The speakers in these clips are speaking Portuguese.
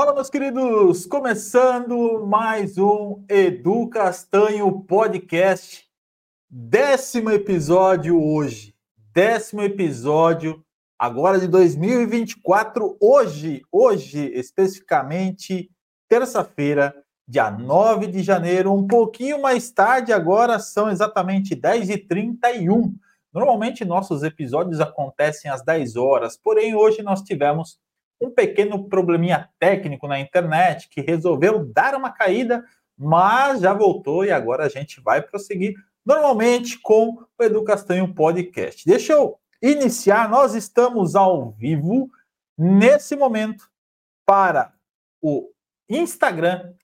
Fala, meus queridos! Começando mais um Edu Castanho Podcast. Décimo episódio hoje. Décimo episódio agora de 2024. Hoje, hoje, especificamente, terça-feira, dia 9 de janeiro, um pouquinho mais tarde, agora são exatamente 10h31. Normalmente nossos episódios acontecem às 10 horas, porém hoje nós tivemos um pequeno probleminha técnico na internet que resolveu dar uma caída, mas já voltou e agora a gente vai prosseguir normalmente com o Edu Castanho Podcast. Deixa eu iniciar, nós estamos ao vivo nesse momento para o Instagram,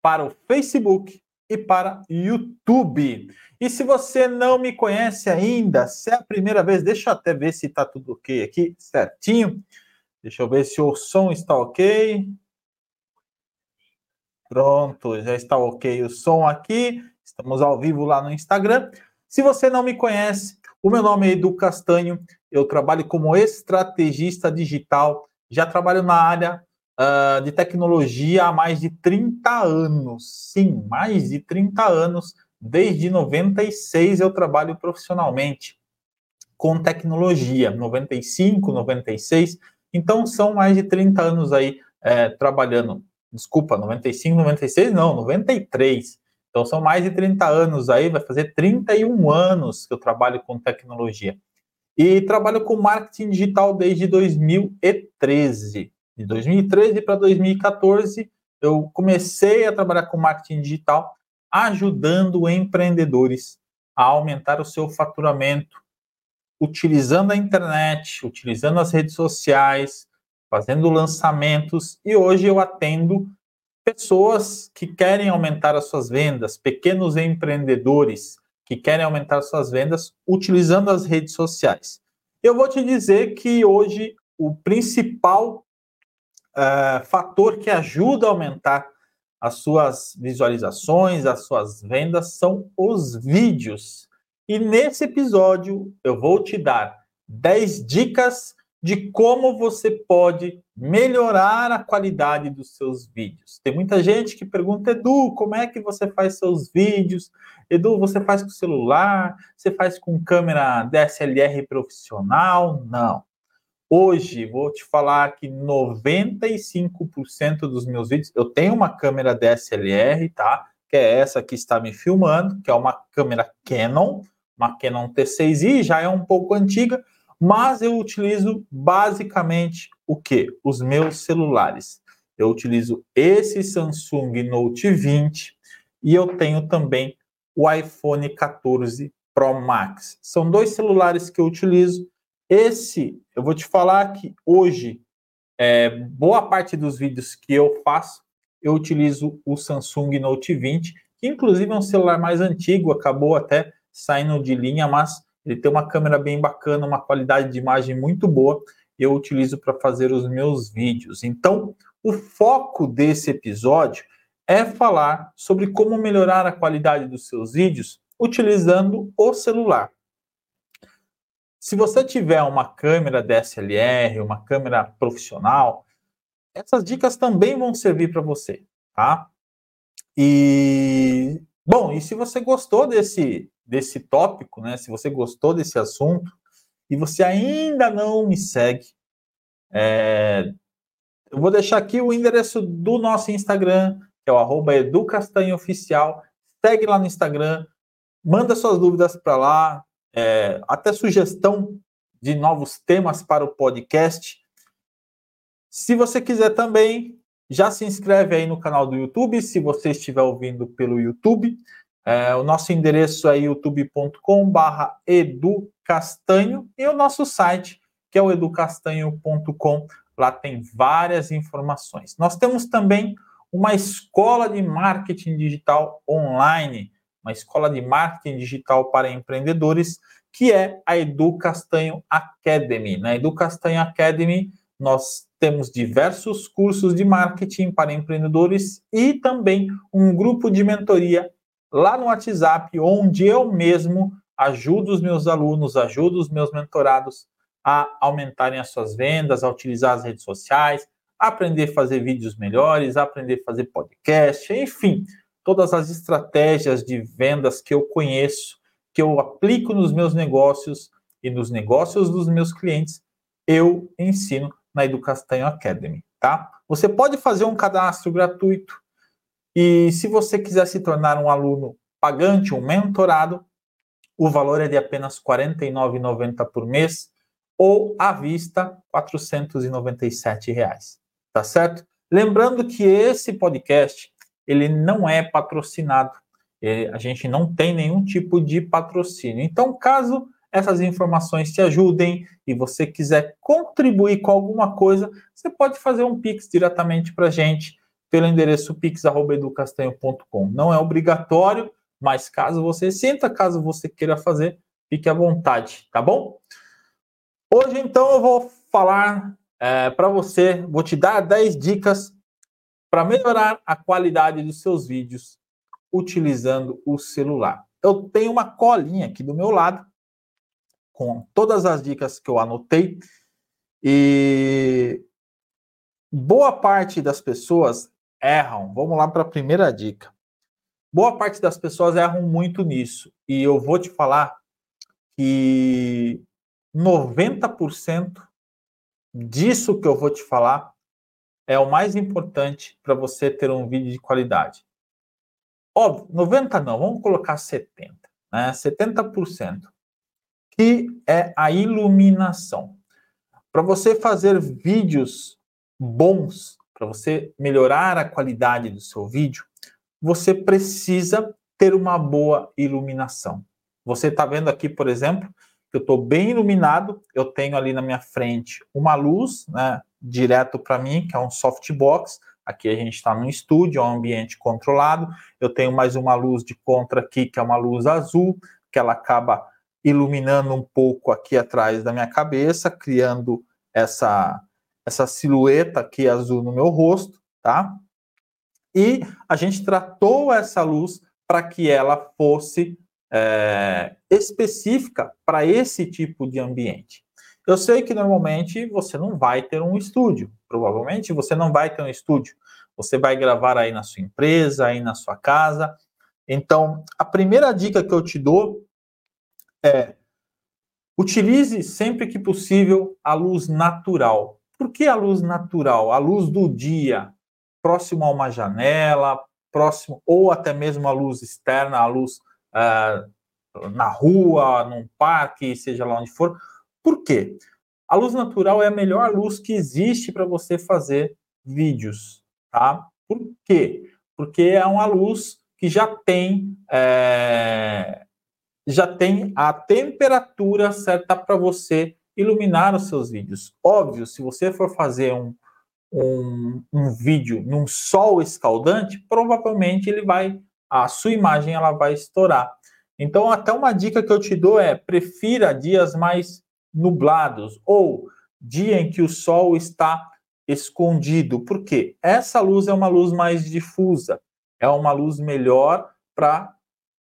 para o Facebook e para YouTube. E se você não me conhece ainda, se é a primeira vez, deixa eu até ver se está tudo ok aqui, certinho. Deixa eu ver se o som está ok. Pronto, já está ok o som aqui. Estamos ao vivo lá no Instagram. Se você não me conhece, o meu nome é Edu Castanho. Eu trabalho como estrategista digital. Já trabalho na área uh, de tecnologia há mais de 30 anos. Sim, mais de 30 anos. Desde 96 eu trabalho profissionalmente com tecnologia. 95, 96 então, são mais de 30 anos aí é, trabalhando. Desculpa, 95, 96, não, 93. Então, são mais de 30 anos aí, vai fazer 31 anos que eu trabalho com tecnologia. E trabalho com marketing digital desde 2013. De 2013 para 2014, eu comecei a trabalhar com marketing digital, ajudando empreendedores a aumentar o seu faturamento, utilizando a internet, utilizando as redes sociais, fazendo lançamentos e hoje eu atendo pessoas que querem aumentar as suas vendas, pequenos empreendedores que querem aumentar suas vendas utilizando as redes sociais. Eu vou te dizer que hoje o principal uh, fator que ajuda a aumentar as suas visualizações, as suas vendas são os vídeos. E nesse episódio eu vou te dar 10 dicas de como você pode melhorar a qualidade dos seus vídeos. Tem muita gente que pergunta, Edu, como é que você faz seus vídeos? Edu, você faz com celular? Você faz com câmera DSLR profissional? Não. Hoje vou te falar que 95% dos meus vídeos, eu tenho uma câmera DSLR, tá? Que é essa que está me filmando, que é uma câmera Canon uma Canon T6i, já é um pouco antiga, mas eu utilizo basicamente o que? Os meus celulares. Eu utilizo esse Samsung Note 20 e eu tenho também o iPhone 14 Pro Max. São dois celulares que eu utilizo. Esse, eu vou te falar que hoje, é, boa parte dos vídeos que eu faço, eu utilizo o Samsung Note 20, que inclusive é um celular mais antigo, acabou até saindo de linha, mas ele tem uma câmera bem bacana, uma qualidade de imagem muito boa. Eu utilizo para fazer os meus vídeos. Então, o foco desse episódio é falar sobre como melhorar a qualidade dos seus vídeos utilizando o celular. Se você tiver uma câmera DSLR, uma câmera profissional, essas dicas também vão servir para você, tá? E bom, e se você gostou desse desse tópico, né? Se você gostou desse assunto e você ainda não me segue, é, eu vou deixar aqui o endereço do nosso Instagram, que é o arroba educastanhoficial. Segue lá no Instagram, manda suas dúvidas para lá, é, até sugestão de novos temas para o podcast. Se você quiser também, já se inscreve aí no canal do YouTube, se você estiver ouvindo pelo YouTube. É, o nosso endereço é youtube.com/barra educastanho e o nosso site, que é o educastanho.com. Lá tem várias informações. Nós temos também uma escola de marketing digital online, uma escola de marketing digital para empreendedores, que é a Edu Castanho Academy. Na Edu Castanho Academy, nós temos diversos cursos de marketing para empreendedores e também um grupo de mentoria lá no WhatsApp, onde eu mesmo ajudo os meus alunos, ajudo os meus mentorados a aumentarem as suas vendas, a utilizar as redes sociais, aprender a fazer vídeos melhores, aprender a fazer podcast, enfim, todas as estratégias de vendas que eu conheço, que eu aplico nos meus negócios e nos negócios dos meus clientes, eu ensino na Educastanho Academy, tá? Você pode fazer um cadastro gratuito e se você quiser se tornar um aluno pagante, um mentorado, o valor é de apenas R$ 49,90 por mês ou à vista 497 reais, tá certo? Lembrando que esse podcast ele não é patrocinado, a gente não tem nenhum tipo de patrocínio. Então, caso essas informações te ajudem e você quiser contribuir com alguma coisa, você pode fazer um Pix diretamente para a gente pelo endereço pix.educastanho.com. Não é obrigatório, mas caso você sinta, caso você queira fazer, fique à vontade, tá bom? Hoje, então, eu vou falar é, para você, vou te dar 10 dicas para melhorar a qualidade dos seus vídeos utilizando o celular. Eu tenho uma colinha aqui do meu lado com todas as dicas que eu anotei e boa parte das pessoas erram. Vamos lá para a primeira dica. Boa parte das pessoas erram muito nisso e eu vou te falar que 90% disso que eu vou te falar é o mais importante para você ter um vídeo de qualidade. Óbvio, 90 não, vamos colocar 70, né? 70%, que é a iluminação. Para você fazer vídeos bons, para você melhorar a qualidade do seu vídeo, você precisa ter uma boa iluminação. Você está vendo aqui, por exemplo, que eu estou bem iluminado, eu tenho ali na minha frente uma luz, né, direto para mim, que é um softbox. Aqui a gente está no estúdio, é um ambiente controlado. Eu tenho mais uma luz de contra aqui, que é uma luz azul, que ela acaba iluminando um pouco aqui atrás da minha cabeça, criando essa, essa silhueta aqui azul no meu rosto, tá? E a gente tratou essa luz para que ela fosse é, específica para esse tipo de ambiente. Eu sei que normalmente você não vai ter um estúdio, provavelmente você não vai ter um estúdio. Você vai gravar aí na sua empresa, aí na sua casa. Então, a primeira dica que eu te dou é utilize sempre que possível a luz natural. Por que a luz natural? A luz do dia, próximo a uma janela, próximo ou até mesmo a luz externa, a luz uh, na rua, num parque, seja lá onde for. Por quê? A luz natural é a melhor luz que existe para você fazer vídeos, tá? Por quê? Porque é uma luz que já tem é, já tem a temperatura certa para você iluminar os seus vídeos. Óbvio, se você for fazer um, um, um vídeo num sol escaldante, provavelmente ele vai a sua imagem ela vai estourar. Então, até uma dica que eu te dou é: prefira dias mais nublados ou dia em que o sol está escondido, porque essa luz é uma luz mais difusa, é uma luz melhor para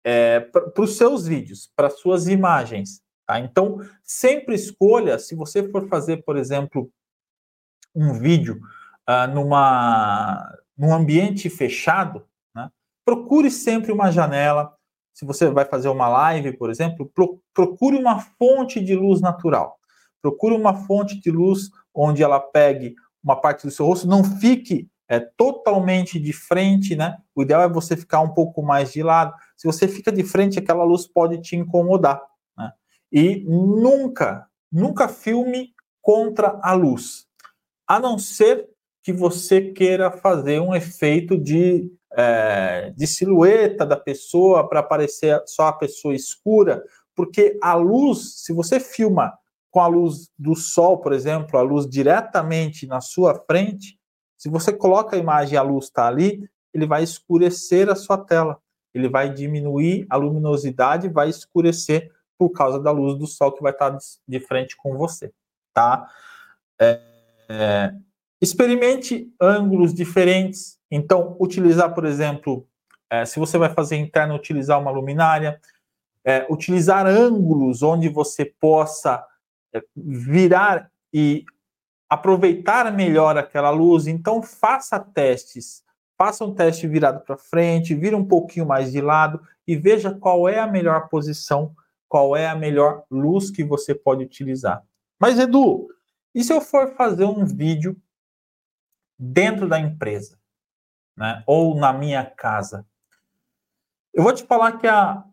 é, para os seus vídeos, para suas imagens. Tá? Então, sempre escolha, se você for fazer, por exemplo, um vídeo uh, numa, num ambiente fechado, procure sempre uma janela. Se você vai fazer uma live, por exemplo, pro, procure uma fonte de luz natural. Procure uma fonte de luz onde ela pegue uma parte do seu rosto, não fique é, totalmente de frente, né? O ideal é você ficar um pouco mais de lado. Se você fica de frente, aquela luz pode te incomodar. E nunca, nunca filme contra a luz, a não ser que você queira fazer um efeito de é, de silhueta da pessoa para aparecer só a pessoa escura, porque a luz, se você filma com a luz do sol, por exemplo, a luz diretamente na sua frente, se você coloca a imagem e a luz está ali, ele vai escurecer a sua tela, ele vai diminuir a luminosidade, vai escurecer por causa da luz do sol que vai estar de frente com você, tá? É, é, experimente ângulos diferentes, então, utilizar, por exemplo, é, se você vai fazer interno, utilizar uma luminária, é, utilizar ângulos onde você possa é, virar e aproveitar melhor aquela luz. Então, faça testes. Faça um teste virado para frente, vira um pouquinho mais de lado e veja qual é a melhor posição, qual é a melhor luz que você pode utilizar. Mas, Edu, e se eu for fazer um vídeo dentro da empresa, né? ou na minha casa? Eu vou te falar que a,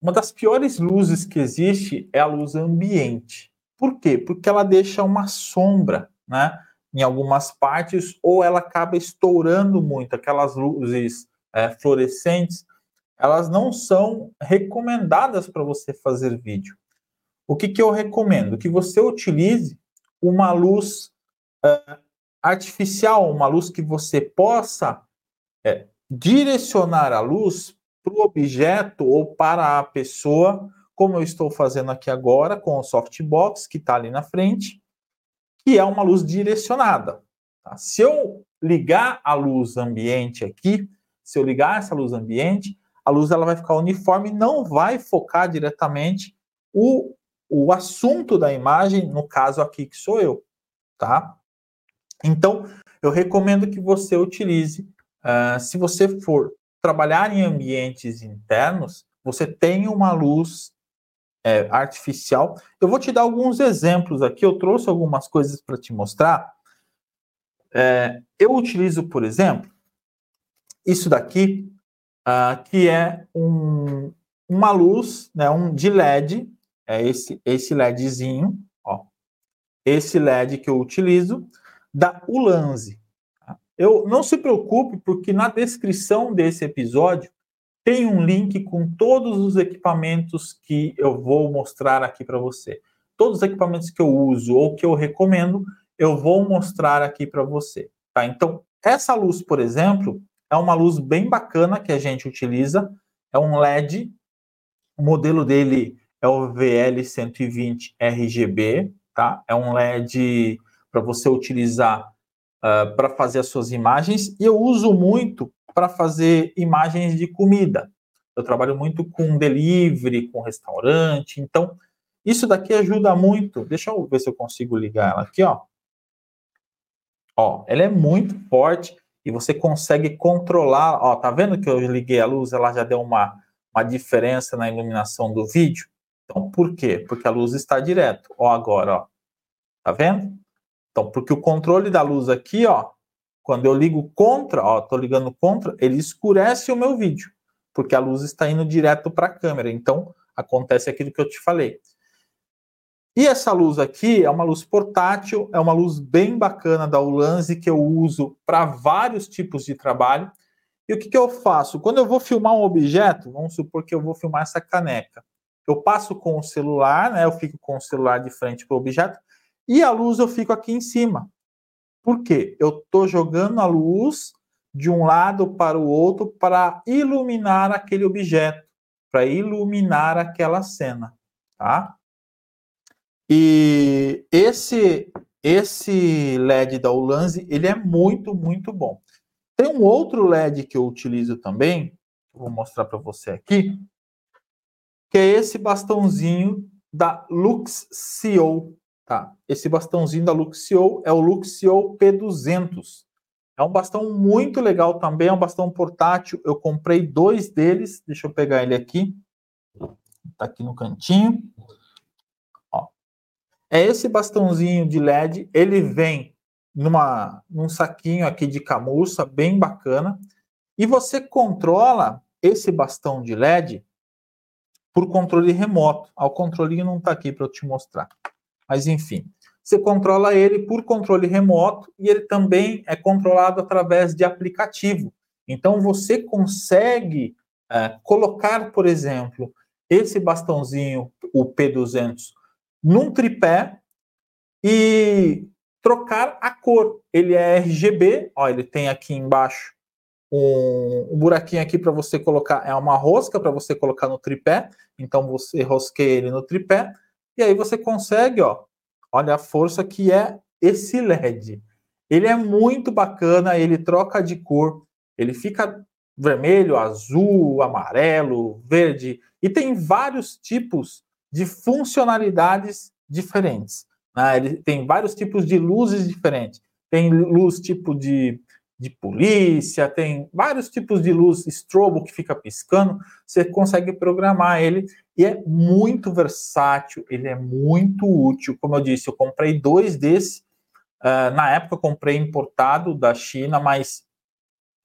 uma das piores luzes que existe é a luz ambiente. Por quê? Porque ela deixa uma sombra, né? Em algumas partes, ou ela acaba estourando muito. Aquelas luzes é, fluorescentes, elas não são recomendadas para você fazer vídeo. O que, que eu recomendo? Que você utilize uma luz é, artificial, uma luz que você possa é, direcionar a luz para o objeto ou para a pessoa como eu estou fazendo aqui agora com o softbox que está ali na frente, que é uma luz direcionada. Tá? Se eu ligar a luz ambiente aqui, se eu ligar essa luz ambiente, a luz ela vai ficar uniforme e não vai focar diretamente o, o assunto da imagem, no caso aqui que sou eu, tá? Então, eu recomendo que você utilize, uh, se você for trabalhar em ambientes internos, você tenha uma luz é, artificial. Eu vou te dar alguns exemplos aqui, eu trouxe algumas coisas para te mostrar. É, eu utilizo, por exemplo, isso daqui, uh, que é um, uma luz, né, um de LED, é esse, esse LEDzinho, ó, esse LED que eu utilizo, da Ulanzi. Tá? Eu não se preocupe, porque na descrição desse episódio tem um link com todos os equipamentos que eu vou mostrar aqui para você. Todos os equipamentos que eu uso ou que eu recomendo, eu vou mostrar aqui para você. Tá? Então, essa luz, por exemplo, é uma luz bem bacana que a gente utiliza. É um LED. O modelo dele é o VL120 RGB, tá? É um LED para você utilizar uh, ah, para fazer as suas imagens. E eu uso muito para fazer imagens de comida. Eu trabalho muito com delivery, com restaurante, então isso daqui ajuda muito. Deixa eu ver se eu consigo ligar ela aqui, ó. Ó, ela é muito forte e você consegue controlar. Ó, tá vendo que eu liguei a luz, ela já deu uma, uma diferença na iluminação do vídeo? Então, por quê? Porque a luz está direto. Ó, agora, ó. Tá vendo? Então, porque o controle da luz aqui, ó, quando eu ligo contra, ó, tô ligando contra, ele escurece o meu vídeo, porque a luz está indo direto para a câmera. Então, acontece aquilo que eu te falei. E essa luz aqui é uma luz portátil, é uma luz bem bacana da Ulanzi que eu uso para vários tipos de trabalho. E o que, que eu faço? Quando eu vou filmar um objeto, vamos supor que eu vou filmar essa caneca. Eu passo com o celular, né? Eu fico com o celular de frente para o objeto e a luz eu fico aqui em cima. Por quê? Eu estou jogando a luz de um lado para o outro para iluminar aquele objeto, para iluminar aquela cena, tá? E esse esse LED da Ulanzi, ele é muito, muito bom. Tem um outro LED que eu utilizo também, vou mostrar para você aqui, que é esse bastãozinho da Luxio, Tá. Esse bastãozinho da Luxio é o Luxio P200. É um bastão muito legal também, é um bastão portátil. Eu comprei dois deles. Deixa eu pegar ele aqui. Tá aqui no cantinho. É esse bastãozinho de LED. Ele vem numa, num saquinho aqui de camurça, bem bacana. E você controla esse bastão de LED por controle remoto. O controle não está aqui para eu te mostrar. Mas enfim, você controla ele por controle remoto e ele também é controlado através de aplicativo. Então você consegue é, colocar, por exemplo, esse bastãozinho, o P200, num tripé e trocar a cor. Ele é RGB, ó, ele tem aqui embaixo um, um buraquinho aqui para você colocar, é uma rosca para você colocar no tripé. Então você rosqueia ele no tripé e aí você consegue, ó, olha a força que é esse LED. Ele é muito bacana, ele troca de cor, ele fica vermelho, azul, amarelo, verde, e tem vários tipos de funcionalidades diferentes. Né? Ele tem vários tipos de luzes diferentes. Tem luz tipo de, de polícia, tem vários tipos de luz strobo que fica piscando. Você consegue programar ele e é muito versátil, ele é muito útil. Como eu disse, eu comprei dois desses. Uh, na época eu comprei importado da China, mas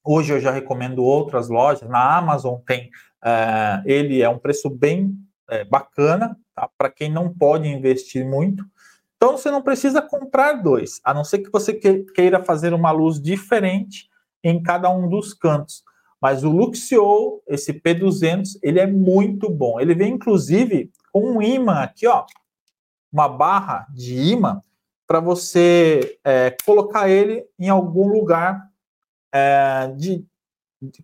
hoje eu já recomendo outras lojas. Na Amazon tem, uh, ele é um preço bem uh, bacana, tá? para quem não pode investir muito. Então você não precisa comprar dois, a não ser que você queira fazer uma luz diferente em cada um dos cantos. Mas o Luxio, esse P200, ele é muito bom. Ele vem inclusive com um imã aqui, ó, uma barra de imã para você é, colocar ele em algum lugar é, de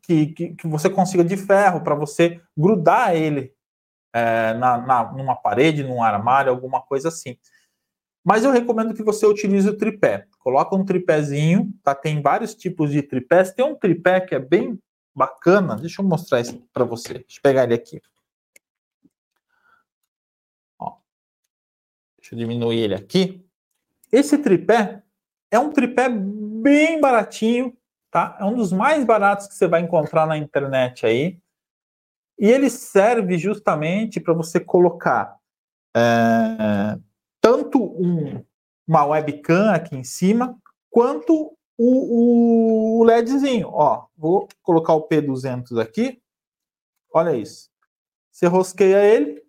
que, que, que, você consiga de ferro para você grudar ele é, na, na, numa parede, num armário, alguma coisa assim. Mas eu recomendo que você utilize o tripé. Coloca um tripézinho, tá? Tem vários tipos de tripés. Tem um tripé que é bem bacana. Deixa eu mostrar isso para você. Deixa eu pegar ele aqui. Ó. Deixa eu diminuir ele aqui. Esse tripé é um tripé bem baratinho, tá? É um dos mais baratos que você vai encontrar na internet aí. E ele serve justamente para você colocar é, tanto um, uma webcam aqui em cima, quanto o, o LEDzinho. Ó, vou colocar o P200 aqui. Olha isso. Você rosqueia ele.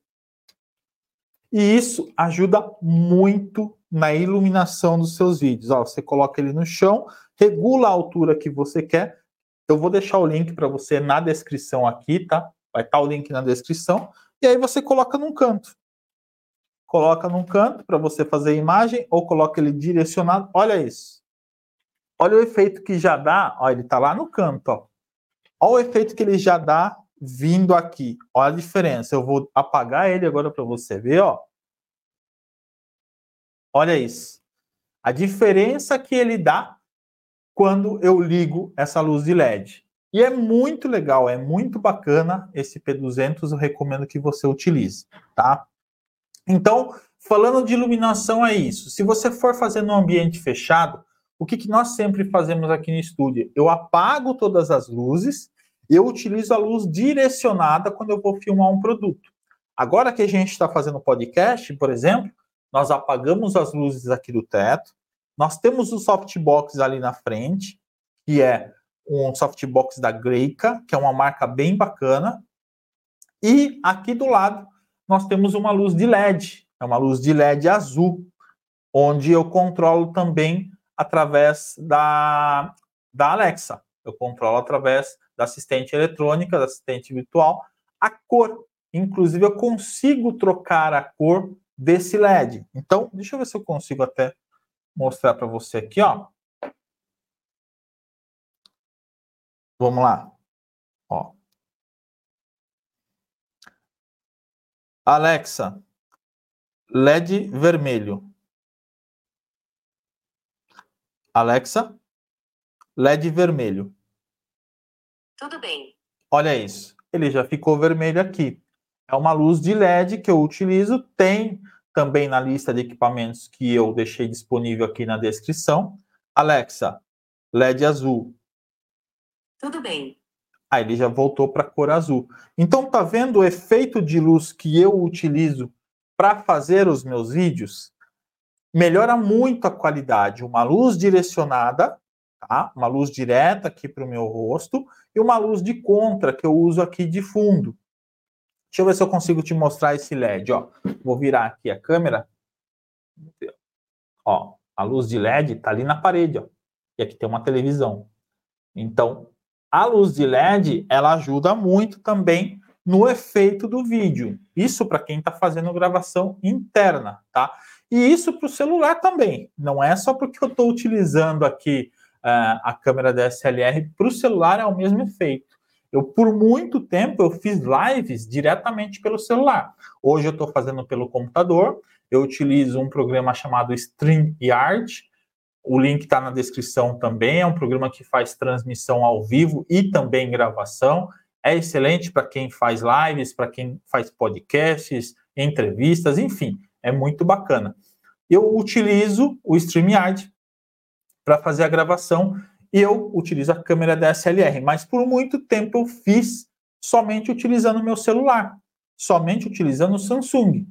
E isso ajuda muito na iluminação dos seus vídeos. Ó, você coloca ele no chão, regula a altura que você quer. Eu vou deixar o link para você na descrição aqui, tá? Vai estar tá o link na descrição. E aí você coloca num canto coloca num canto para você fazer a imagem ou coloca ele direcionado. Olha isso. Olha o efeito que já dá. Olha, ele está lá no canto. Ó. Olha o efeito que ele já dá vindo aqui. Olha a diferença. Eu vou apagar ele agora para você ver. Ó. Olha isso. A diferença que ele dá quando eu ligo essa luz de LED. E é muito legal, é muito bacana esse P200, eu recomendo que você utilize, tá? Então, falando de iluminação, é isso. Se você for fazer no ambiente fechado, o que, que nós sempre fazemos aqui no estúdio? Eu apago todas as luzes, eu utilizo a luz direcionada quando eu vou filmar um produto. Agora que a gente está fazendo podcast, por exemplo, nós apagamos as luzes aqui do teto, nós temos o softbox ali na frente, que é um softbox da Greica, que é uma marca bem bacana, e aqui do lado nós temos uma luz de LED, é uma luz de LED azul, onde eu controlo também através da, da Alexa. Eu controlo através da assistente eletrônica, da assistente virtual, a cor. Inclusive, eu consigo trocar a cor desse LED. Então, deixa eu ver se eu consigo até mostrar para você aqui, ó. Vamos lá. Ó. Alexa, LED vermelho. Alexa, LED vermelho. Tudo bem. Olha isso. Ele já ficou vermelho aqui. É uma luz de LED que eu utilizo. Tem também na lista de equipamentos que eu deixei disponível aqui na descrição. Alexa, LED azul. Tudo bem. Aí ele já voltou para a cor azul. Então tá vendo o efeito de luz que eu utilizo para fazer os meus vídeos? Melhora muito a qualidade. Uma luz direcionada, tá? Uma luz direta aqui para o meu rosto e uma luz de contra que eu uso aqui de fundo. Deixa eu ver se eu consigo te mostrar esse LED, ó. Vou virar aqui a câmera. Ó, a luz de LED tá ali na parede, ó. E aqui tem uma televisão. Então, a luz de LED ela ajuda muito também no efeito do vídeo. Isso para quem está fazendo gravação interna, tá? E isso para o celular também. Não é só porque eu estou utilizando aqui uh, a câmera DSLR para o celular é o mesmo efeito. Eu por muito tempo eu fiz lives diretamente pelo celular. Hoje eu estou fazendo pelo computador. Eu utilizo um programa chamado StreamYard, o link está na descrição também. É um programa que faz transmissão ao vivo e também gravação. É excelente para quem faz lives, para quem faz podcasts, entrevistas, enfim, é muito bacana. eu utilizo o StreamYard para fazer a gravação e eu utilizo a câmera DSLR, mas por muito tempo eu fiz somente utilizando o meu celular, somente utilizando o Samsung.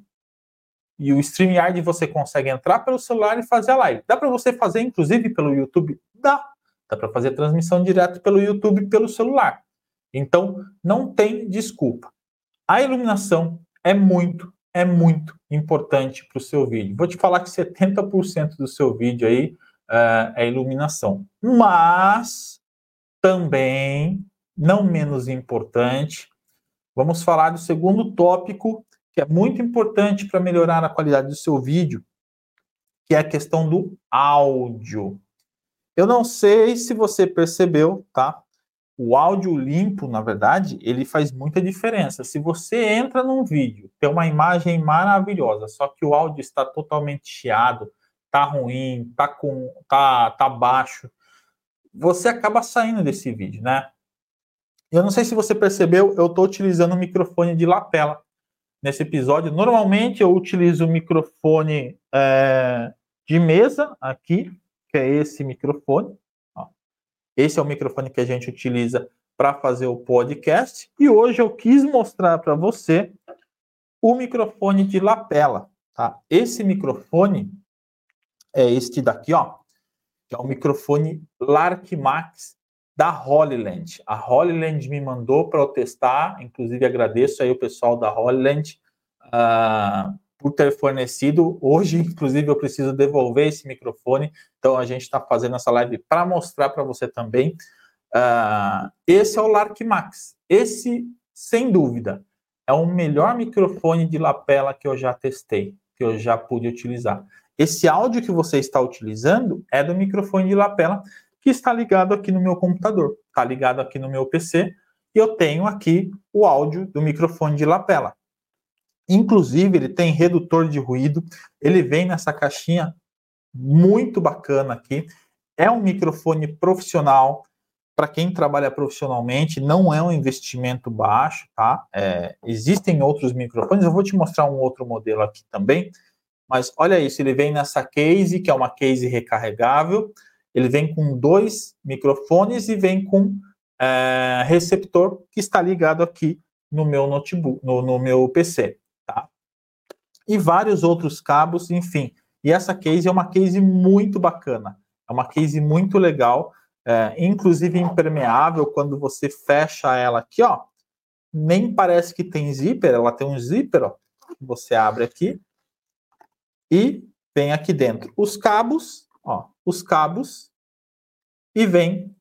E o StreamYard você consegue entrar pelo celular e fazer a live. Dá para você fazer, inclusive, pelo YouTube? Dá. Dá para fazer transmissão direto pelo YouTube pelo celular. Então, não tem desculpa. A iluminação é muito, é muito importante para o seu vídeo. Vou te falar que 70% do seu vídeo aí uh, é iluminação. Mas também, não menos importante, vamos falar do segundo tópico que é muito importante para melhorar a qualidade do seu vídeo, que é a questão do áudio. Eu não sei se você percebeu, tá? O áudio limpo, na verdade, ele faz muita diferença. Se você entra num vídeo, tem uma imagem maravilhosa, só que o áudio está totalmente chiado, tá ruim, tá com tá tá baixo, você acaba saindo desse vídeo, né? Eu não sei se você percebeu, eu estou utilizando o microfone de lapela nesse episódio. Normalmente eu utilizo o microfone é, de mesa aqui, que é esse microfone. Ó. Esse é o microfone que a gente utiliza para fazer o podcast. E hoje eu quis mostrar para você o microfone de lapela. Tá? Esse microfone é este daqui, ó, que é o microfone Lark Max da Holyland. A Holyland me mandou para eu testar, inclusive agradeço aí o pessoal da Holyland uh, por ter fornecido. Hoje, inclusive, eu preciso devolver esse microfone, então a gente está fazendo essa live para mostrar para você também. Uh, esse é o Lark Max. Esse, sem dúvida, é o melhor microfone de lapela que eu já testei, que eu já pude utilizar. Esse áudio que você está utilizando é do microfone de lapela que está ligado aqui no meu computador, está ligado aqui no meu PC, e eu tenho aqui o áudio do microfone de lapela. Inclusive, ele tem redutor de ruído, ele vem nessa caixinha muito bacana aqui. É um microfone profissional, para quem trabalha profissionalmente, não é um investimento baixo, tá? É, existem outros microfones, eu vou te mostrar um outro modelo aqui também, mas olha isso, ele vem nessa case, que é uma case recarregável, ele vem com dois microfones e vem com é, receptor que está ligado aqui no meu notebook, no, no meu PC, tá? E vários outros cabos, enfim. E essa case é uma case muito bacana, é uma case muito legal, é, inclusive impermeável quando você fecha ela aqui, ó. Nem parece que tem zíper, ela tem um zíper, ó. Você abre aqui e vem aqui dentro os cabos, ó, os cabos e vem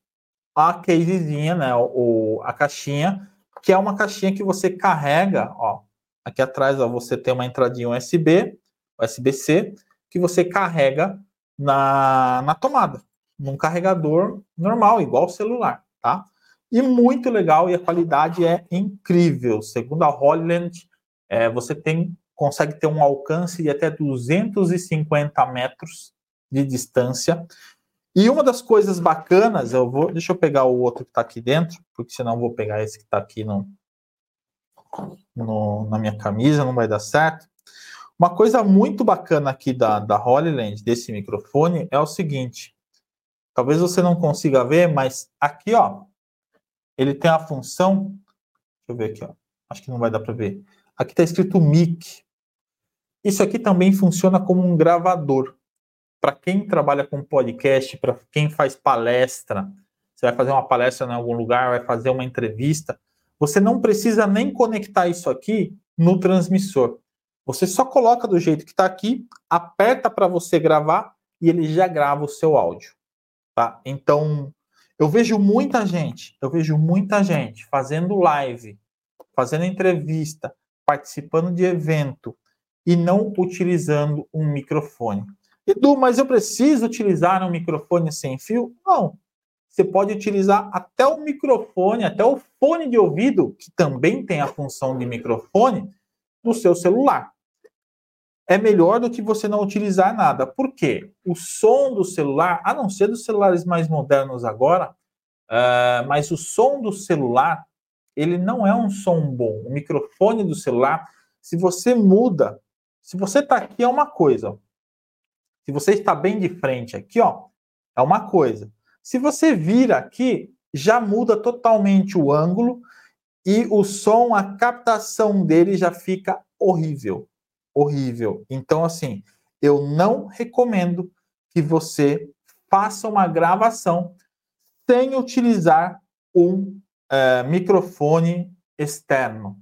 a casezinha, né, o, a caixinha, que é uma caixinha que você carrega, ó, aqui atrás ó, você tem uma entradinha USB, USB-C, que você carrega na, na tomada, num carregador normal, igual o celular, tá? E muito legal, e a qualidade é incrível. Segundo a Holland, é, você tem consegue ter um alcance de até 250 metros de distância. E uma das coisas bacanas, eu vou, deixa eu pegar o outro que está aqui dentro, porque senão vou pegar esse que está aqui no, no, na minha camisa, não vai dar certo. Uma coisa muito bacana aqui da, da Holyland, desse microfone, é o seguinte. Talvez você não consiga ver, mas aqui, ó, ele tem a função. Deixa eu ver aqui, ó. Acho que não vai dar para ver. Aqui está escrito mic. Isso aqui também funciona como um gravador para quem trabalha com podcast, para quem faz palestra, você vai fazer uma palestra em algum lugar, vai fazer uma entrevista, você não precisa nem conectar isso aqui no transmissor. Você só coloca do jeito que está aqui, aperta para você gravar e ele já grava o seu áudio. Tá? Então, eu vejo muita gente, eu vejo muita gente fazendo live, fazendo entrevista, participando de evento e não utilizando um microfone. Edu, mas eu preciso utilizar um microfone sem fio? Não. Você pode utilizar até o microfone, até o fone de ouvido, que também tem a função de microfone, no seu celular. É melhor do que você não utilizar nada. Por quê? O som do celular, a não ser dos celulares mais modernos agora, uh, mas o som do celular, ele não é um som bom. O microfone do celular, se você muda, se você está aqui é uma coisa, Se você está bem de frente aqui, ó, é uma coisa. Se você vira aqui, já muda totalmente o ângulo e o som, a captação dele já fica horrível. Horrível. Então, assim, eu não recomendo que você faça uma gravação sem utilizar um é, microfone externo.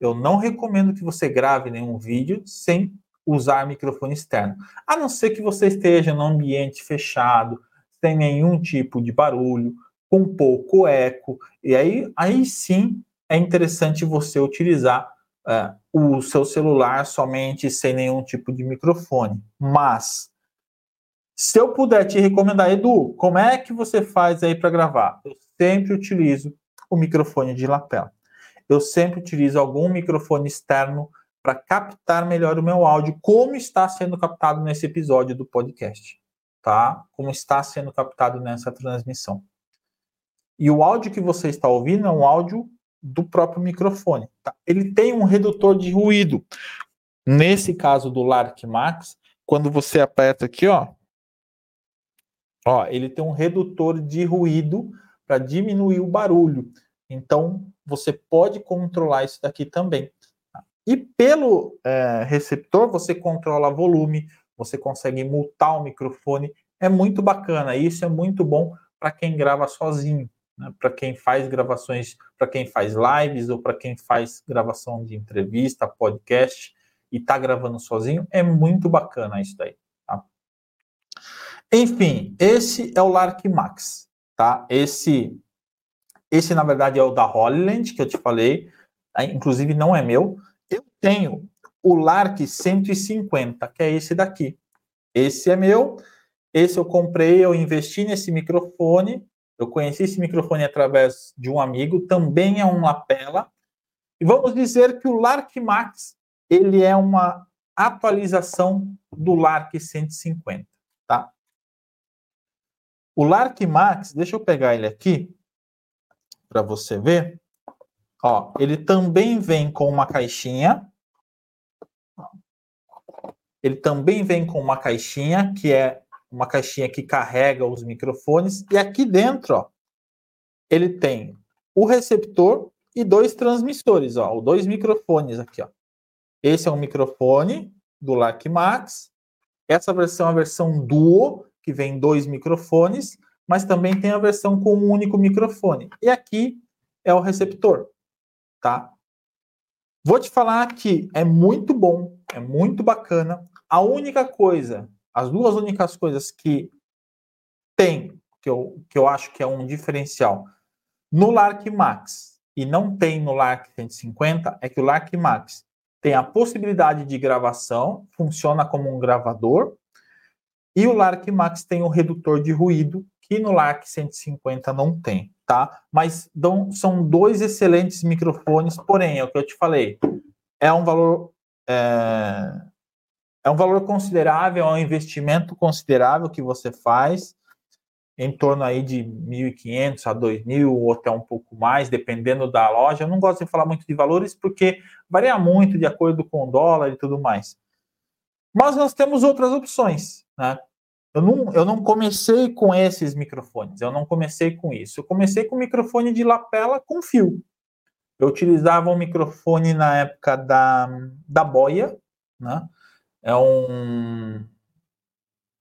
Eu não recomendo que você grave nenhum vídeo sem usar microfone externo, a não ser que você esteja num ambiente fechado, sem nenhum tipo de barulho, com pouco eco, e aí, aí sim é interessante você utilizar é, o seu celular somente sem nenhum tipo de microfone. Mas se eu puder te recomendar, Edu, como é que você faz aí para gravar? Eu sempre utilizo o microfone de lapela. Eu sempre utilizo algum microfone externo para captar melhor o meu áudio, como está sendo captado nesse episódio do podcast, tá? Como está sendo captado nessa transmissão. E o áudio que você está ouvindo é um áudio do próprio microfone. Tá? Ele tem um redutor de ruído. Nesse caso do Lark Max, quando você aperta aqui, ó, ó, ele tem um redutor de ruído para diminuir o barulho. Então, você pode controlar isso daqui também. E pelo é, receptor, você controla volume, você consegue mutar o microfone. É muito bacana. Isso é muito bom para quem grava sozinho, né? para quem faz gravações, para quem faz lives ou para quem faz gravação de entrevista, podcast e está gravando sozinho. É muito bacana isso daí. Tá? Enfim, esse é o Lark Max. Tá? Esse esse, na verdade, é o da Holland, que eu te falei. Inclusive, não é meu. Tenho o Lark 150, que é esse daqui. Esse é meu. Esse eu comprei, eu investi nesse microfone. Eu conheci esse microfone através de um amigo, também é um lapela. E vamos dizer que o Lark Max, ele é uma atualização do Lark 150, tá? O Lark Max, deixa eu pegar ele aqui para você ver. Ó, ele também vem com uma caixinha. Ele também vem com uma caixinha, que é uma caixinha que carrega os microfones. E aqui dentro, ó, ele tem o receptor e dois transmissores, ó, dois microfones aqui, ó. Esse é um microfone do LAC Max. Essa versão é a versão Duo, que vem dois microfones mas também tem a versão com um único microfone. E aqui é o receptor, tá? Vou te falar que é muito bom, é muito bacana. A única coisa, as duas únicas coisas que tem, que eu, que eu acho que é um diferencial no Lark Max e não tem no Lark 150, é que o Lark Max tem a possibilidade de gravação, funciona como um gravador, e o Lark Max tem um redutor de ruído que no LAC 150 não tem, tá? Mas dão, são dois excelentes microfones, porém, é o que eu te falei, é um valor é, é um valor considerável, é um investimento considerável que você faz, em torno aí de 1.500 a 2.000 ou até um pouco mais, dependendo da loja. Eu não gosto de falar muito de valores porque varia muito de acordo com o dólar e tudo mais. Mas nós temos outras opções, né? Eu não, eu não comecei com esses microfones, eu não comecei com isso. Eu comecei com microfone de lapela com fio. Eu utilizava um microfone na época da, da boia, né? É um,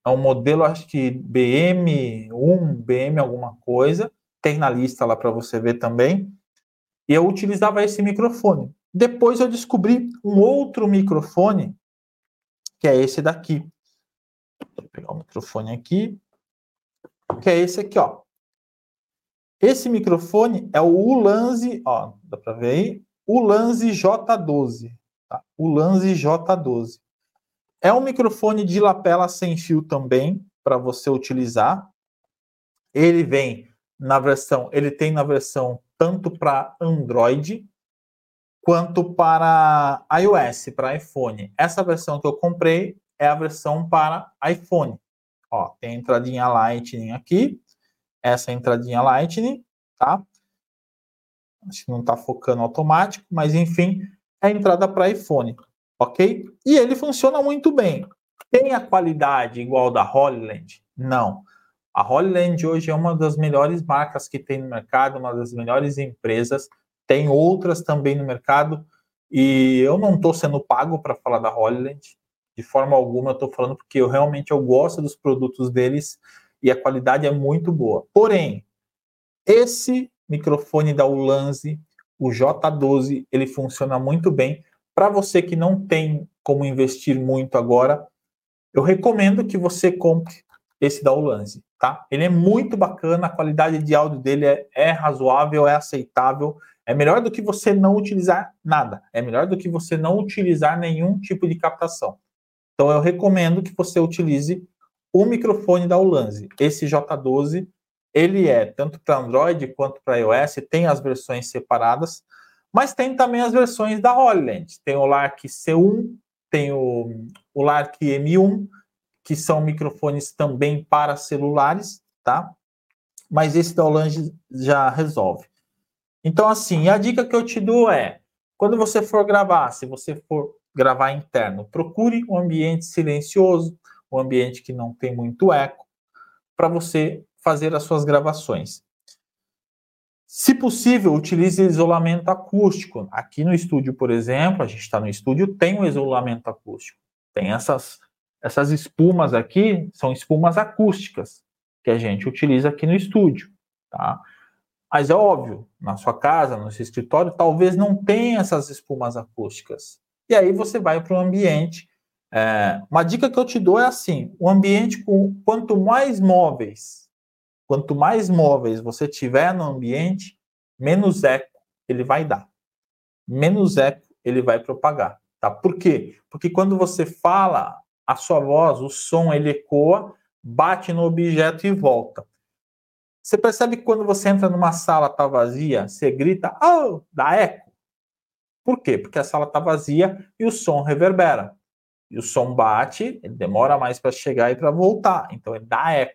é um modelo, acho que BM1, BM alguma coisa. Tem na lista lá para você ver também. E eu utilizava esse microfone. Depois eu descobri um outro microfone, que é esse daqui. Vou pegar o microfone aqui, que é esse aqui, ó. Esse microfone é o Ulanzi, ó, dá para ver aí? Ulanzi J12, tá? Ulanzi J12. É um microfone de lapela sem fio também para você utilizar. Ele vem na versão, ele tem na versão tanto para Android quanto para iOS, para iPhone. Essa versão que eu comprei é a versão para iPhone. Ó, tem a entradinha Lightning aqui, essa entradinha Lightning, tá? Acho que não está focando automático, mas enfim, é a entrada para iPhone, ok? E ele funciona muito bem. Tem a qualidade igual da Hollyland? Não. A Hollyland hoje é uma das melhores marcas que tem no mercado, uma das melhores empresas. Tem outras também no mercado e eu não estou sendo pago para falar da Hollyland. De forma alguma eu estou falando porque eu realmente eu gosto dos produtos deles e a qualidade é muito boa. Porém, esse microfone da Ulanzi, o J12, ele funciona muito bem. Para você que não tem como investir muito agora, eu recomendo que você compre esse da Ulanzi, tá? Ele é muito bacana, a qualidade de áudio dele é, é razoável, é aceitável. É melhor do que você não utilizar nada. É melhor do que você não utilizar nenhum tipo de captação. Então eu recomendo que você utilize o microfone da Ulanzi. Esse J12 ele é tanto para Android quanto para iOS, tem as versões separadas, mas tem também as versões da Holland. Tem o Lark C1, tem o, o Lark M1, que são microfones também para celulares, tá? Mas esse da Holland já resolve. Então, assim, a dica que eu te dou é: quando você for gravar, se você for gravar interno, procure um ambiente silencioso, um ambiente que não tem muito eco, para você fazer as suas gravações. Se possível, utilize isolamento acústico. Aqui no estúdio, por exemplo, a gente está no estúdio, tem um isolamento acústico. Tem essas, essas espumas aqui, são espumas acústicas que a gente utiliza aqui no estúdio, tá? Mas é óbvio, na sua casa, no seu escritório, talvez não tenha essas espumas acústicas. E aí você vai para um ambiente. É, uma dica que eu te dou é assim: o ambiente com quanto mais móveis Quanto mais móveis você tiver no ambiente, menos eco ele vai dar. Menos eco ele vai propagar, tá? Por quê? Porque quando você fala, a sua voz, o som, ele ecoa, bate no objeto e volta. Você percebe que quando você entra numa sala tá vazia, você grita, oh, dá eco. Por quê? Porque a sala tá vazia e o som reverbera. E o som bate, ele demora mais para chegar e para voltar, então ele dá eco.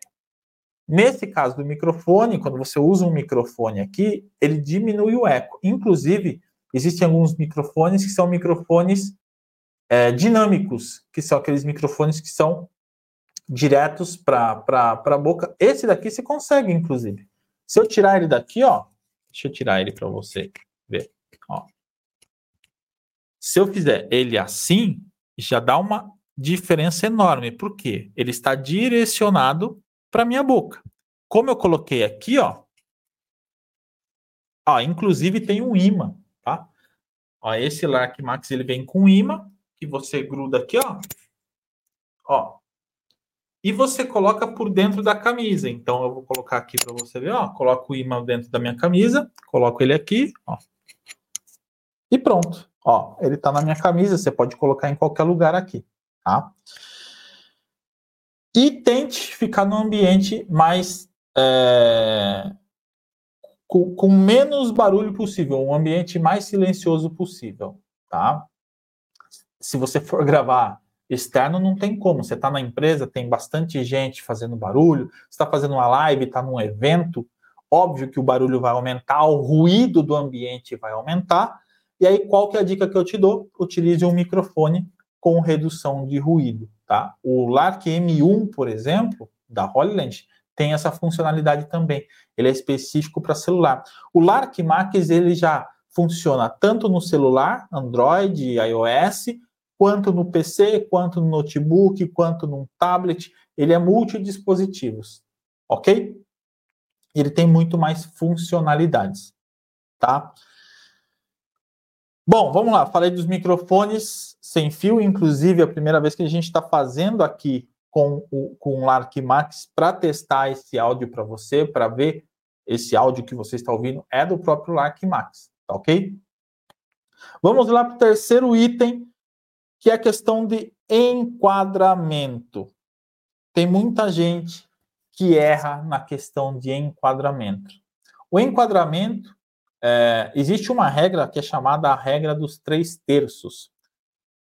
Nesse caso do microfone, quando você usa um microfone aqui, ele diminui o eco. Inclusive, existem alguns microfones que são microfones é, dinâmicos, que são aqueles microfones que são diretos para a boca. Esse daqui você consegue, inclusive. Se eu tirar ele daqui, ó, deixa eu tirar ele para você. Se eu fizer ele assim, já dá uma diferença enorme. Por quê? Ele está direcionado para minha boca. Como eu coloquei aqui, ó, ó, inclusive tem um imã, tá? Ó, esse Lark Max ele vem com imã que você gruda aqui, ó. Ó. E você coloca por dentro da camisa. Então eu vou colocar aqui para você ver, ó, coloco o imã dentro da minha camisa, coloco ele aqui, ó. E pronto. Ó, ele tá na minha camisa, você pode colocar em qualquer lugar aqui, tá? e tente ficar no ambiente mais é, com, com, menos barulho possível, um ambiente mais silencioso possível, tá? Se você for gravar externo, não tem como. Você está na empresa, tem bastante gente fazendo barulho, está fazendo uma live, está num evento, óbvio que o barulho vai aumentar, o ruído do ambiente vai aumentar. E aí, qual que é a dica que eu te dou? Utilize um microfone com redução de ruído. Tá? O Lark M1, por exemplo, da Hollyland, tem essa funcionalidade também. Ele é específico para celular. O Lark Max ele já funciona tanto no celular, Android, iOS, quanto no PC, quanto no notebook, quanto no tablet. Ele é multidispositivos, ok? Ele tem muito mais funcionalidades, tá? Bom, vamos lá. Falei dos microfones sem fio, inclusive a primeira vez que a gente está fazendo aqui com o, com o Lark Max para testar esse áudio para você, para ver esse áudio que você está ouvindo é do próprio Lark Max, tá ok? Vamos lá para o terceiro item, que é a questão de enquadramento. Tem muita gente que erra na questão de enquadramento. O enquadramento é, existe uma regra que é chamada a regra dos três terços.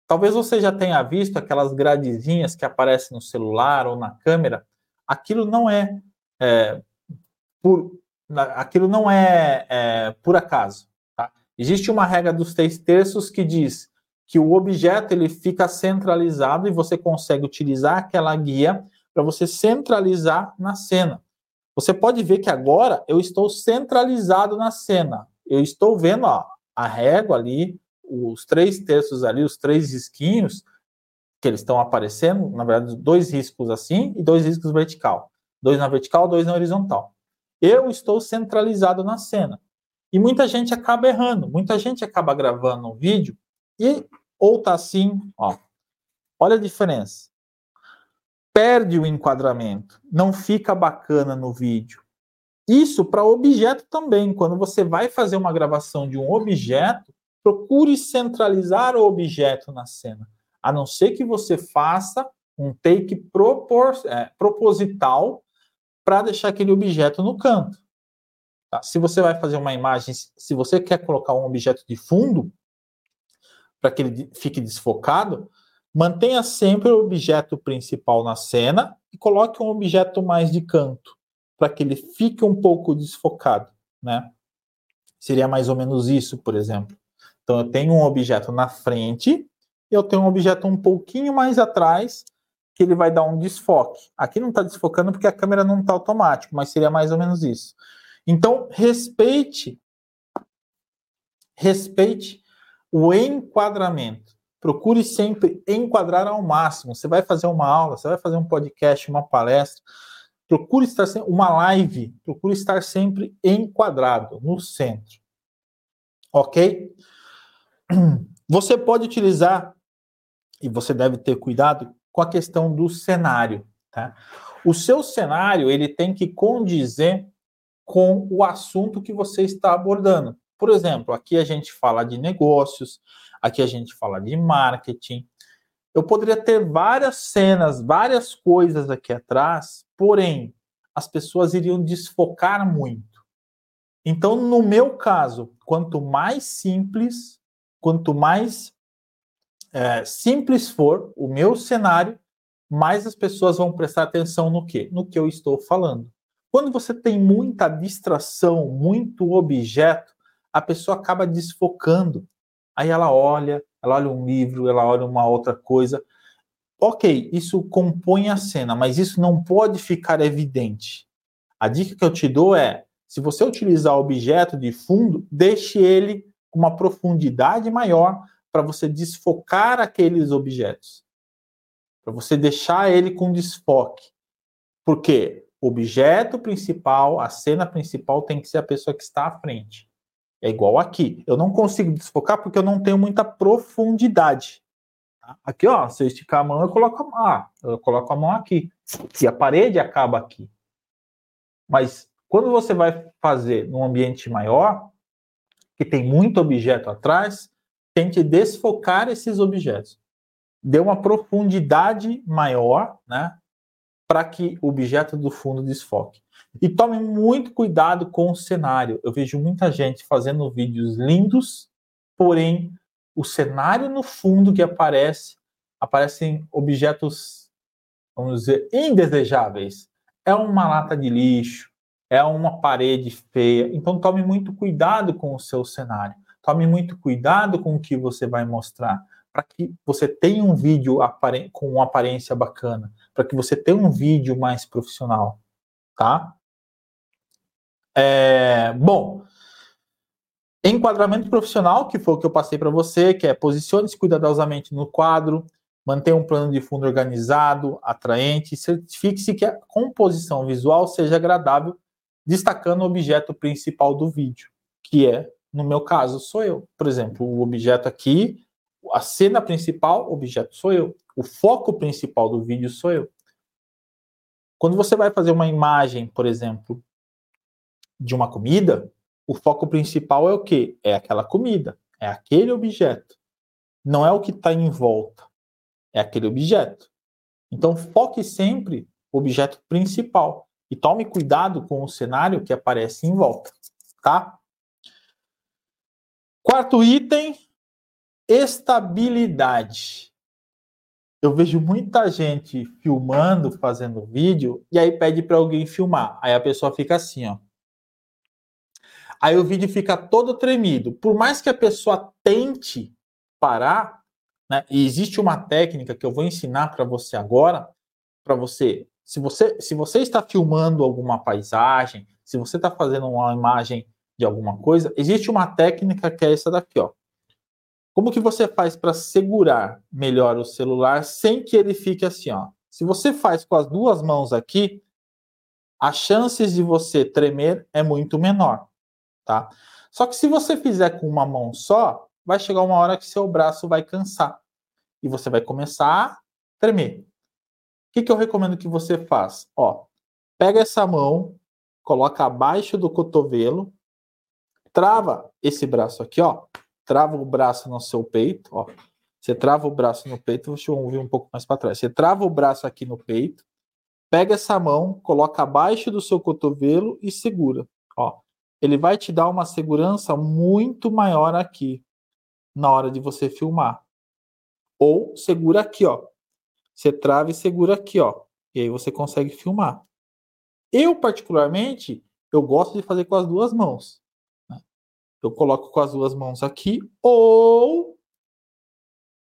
Talvez você já tenha visto aquelas gradezinhas que aparecem no celular ou na câmera. Aquilo não é, é por, aquilo não é, é por acaso. Tá? Existe uma regra dos três terços que diz que o objeto ele fica centralizado e você consegue utilizar aquela guia para você centralizar na cena. Você pode ver que agora eu estou centralizado na cena. Eu estou vendo ó, a régua ali, os três terços ali, os três risquinhos que eles estão aparecendo, na verdade, dois riscos assim e dois riscos vertical. Dois na vertical, dois na horizontal. Eu estou centralizado na cena. E muita gente acaba errando, muita gente acaba gravando um vídeo e ou tá assim, ó. Olha a diferença. Perde o enquadramento, não fica bacana no vídeo. Isso para objeto também. Quando você vai fazer uma gravação de um objeto, procure centralizar o objeto na cena. A não ser que você faça um take propor, é, proposital para deixar aquele objeto no canto. Tá? Se você vai fazer uma imagem, se você quer colocar um objeto de fundo, para que ele fique desfocado, mantenha sempre o objeto principal na cena e coloque um objeto mais de canto, para que ele fique um pouco desfocado, né? Seria mais ou menos isso, por exemplo. Então eu tenho um objeto na frente e eu tenho um objeto um pouquinho mais atrás que ele vai dar um desfoque. Aqui não está desfocando porque a câmera não está automático, mas seria mais ou menos isso. Então respeite, respeite o enquadramento. Procure sempre enquadrar ao máximo. Você vai fazer uma aula, você vai fazer um podcast, uma palestra, procure estar sempre, uma live, procure estar sempre enquadrado no centro. Ok? Você pode utilizar, e você deve ter cuidado com a questão do cenário. Tá? O seu cenário ele tem que condizer com o assunto que você está abordando. Por exemplo, aqui a gente fala de negócios, aqui a gente fala de marketing. Eu poderia ter várias cenas, várias coisas aqui atrás, porém, as pessoas iriam desfocar muito. Então, no meu caso, quanto mais simples, quanto mais é, simples for o meu cenário, mais as pessoas vão prestar atenção no que? No que eu estou falando. Quando você tem muita distração, muito objeto, a pessoa acaba desfocando. Aí ela olha, ela olha um livro, ela olha uma outra coisa. Ok, isso compõe a cena, mas isso não pode ficar evidente. A dica que eu te dou é: se você utilizar o objeto de fundo, deixe ele com uma profundidade maior para você desfocar aqueles objetos. Para você deixar ele com desfoque. Porque o objeto principal, a cena principal tem que ser a pessoa que está à frente. É igual aqui. Eu não consigo desfocar porque eu não tenho muita profundidade. Tá? Aqui, ó, se eu esticar a mão, eu coloco a mão, ah, eu coloco a mão aqui. E a parede acaba aqui. Mas quando você vai fazer num ambiente maior, que tem muito objeto atrás, tente desfocar esses objetos. Dê uma profundidade maior, né? Para que o objeto do fundo desfoque. E tome muito cuidado com o cenário. Eu vejo muita gente fazendo vídeos lindos, porém o cenário no fundo que aparece, aparecem objetos, vamos dizer, indesejáveis. É uma lata de lixo, é uma parede feia. Então tome muito cuidado com o seu cenário. Tome muito cuidado com o que você vai mostrar, para que você tenha um vídeo com uma aparência bacana, para que você tenha um vídeo mais profissional, tá? É, bom, enquadramento profissional, que foi o que eu passei para você, que é posicione-se cuidadosamente no quadro, mantenha um plano de fundo organizado, atraente, certifique-se que a composição visual seja agradável, destacando o objeto principal do vídeo, que é, no meu caso, sou eu. Por exemplo, o objeto aqui, a cena principal, objeto sou eu. O foco principal do vídeo sou eu. Quando você vai fazer uma imagem, por exemplo, de uma comida, o foco principal é o quê? É aquela comida, é aquele objeto. Não é o que está em volta, é aquele objeto. Então, foque sempre o objeto principal e tome cuidado com o cenário que aparece em volta, tá? Quarto item, estabilidade. Eu vejo muita gente filmando, fazendo vídeo, e aí pede para alguém filmar. Aí a pessoa fica assim, ó. Aí o vídeo fica todo tremido. Por mais que a pessoa tente parar, né? E existe uma técnica que eu vou ensinar para você agora, para você, se você, se você está filmando alguma paisagem, se você está fazendo uma imagem de alguma coisa, existe uma técnica que é essa daqui, ó. Como que você faz para segurar melhor o celular sem que ele fique assim, ó? Se você faz com as duas mãos aqui, as chances de você tremer é muito menor, tá? Só que se você fizer com uma mão só, vai chegar uma hora que seu braço vai cansar e você vai começar a tremer. O que, que eu recomendo que você faça? Ó, pega essa mão, coloca abaixo do cotovelo, trava esse braço aqui, ó, trava o braço no seu peito, ó. Você trava o braço no peito, deixa eu vir um pouco mais para trás. Você trava o braço aqui no peito, pega essa mão, coloca abaixo do seu cotovelo e segura, ó. Ele vai te dar uma segurança muito maior aqui na hora de você filmar. Ou segura aqui, ó. Você trava e segura aqui, ó. E aí você consegue filmar. Eu, particularmente, eu gosto de fazer com as duas mãos. Eu coloco com as duas mãos aqui, ou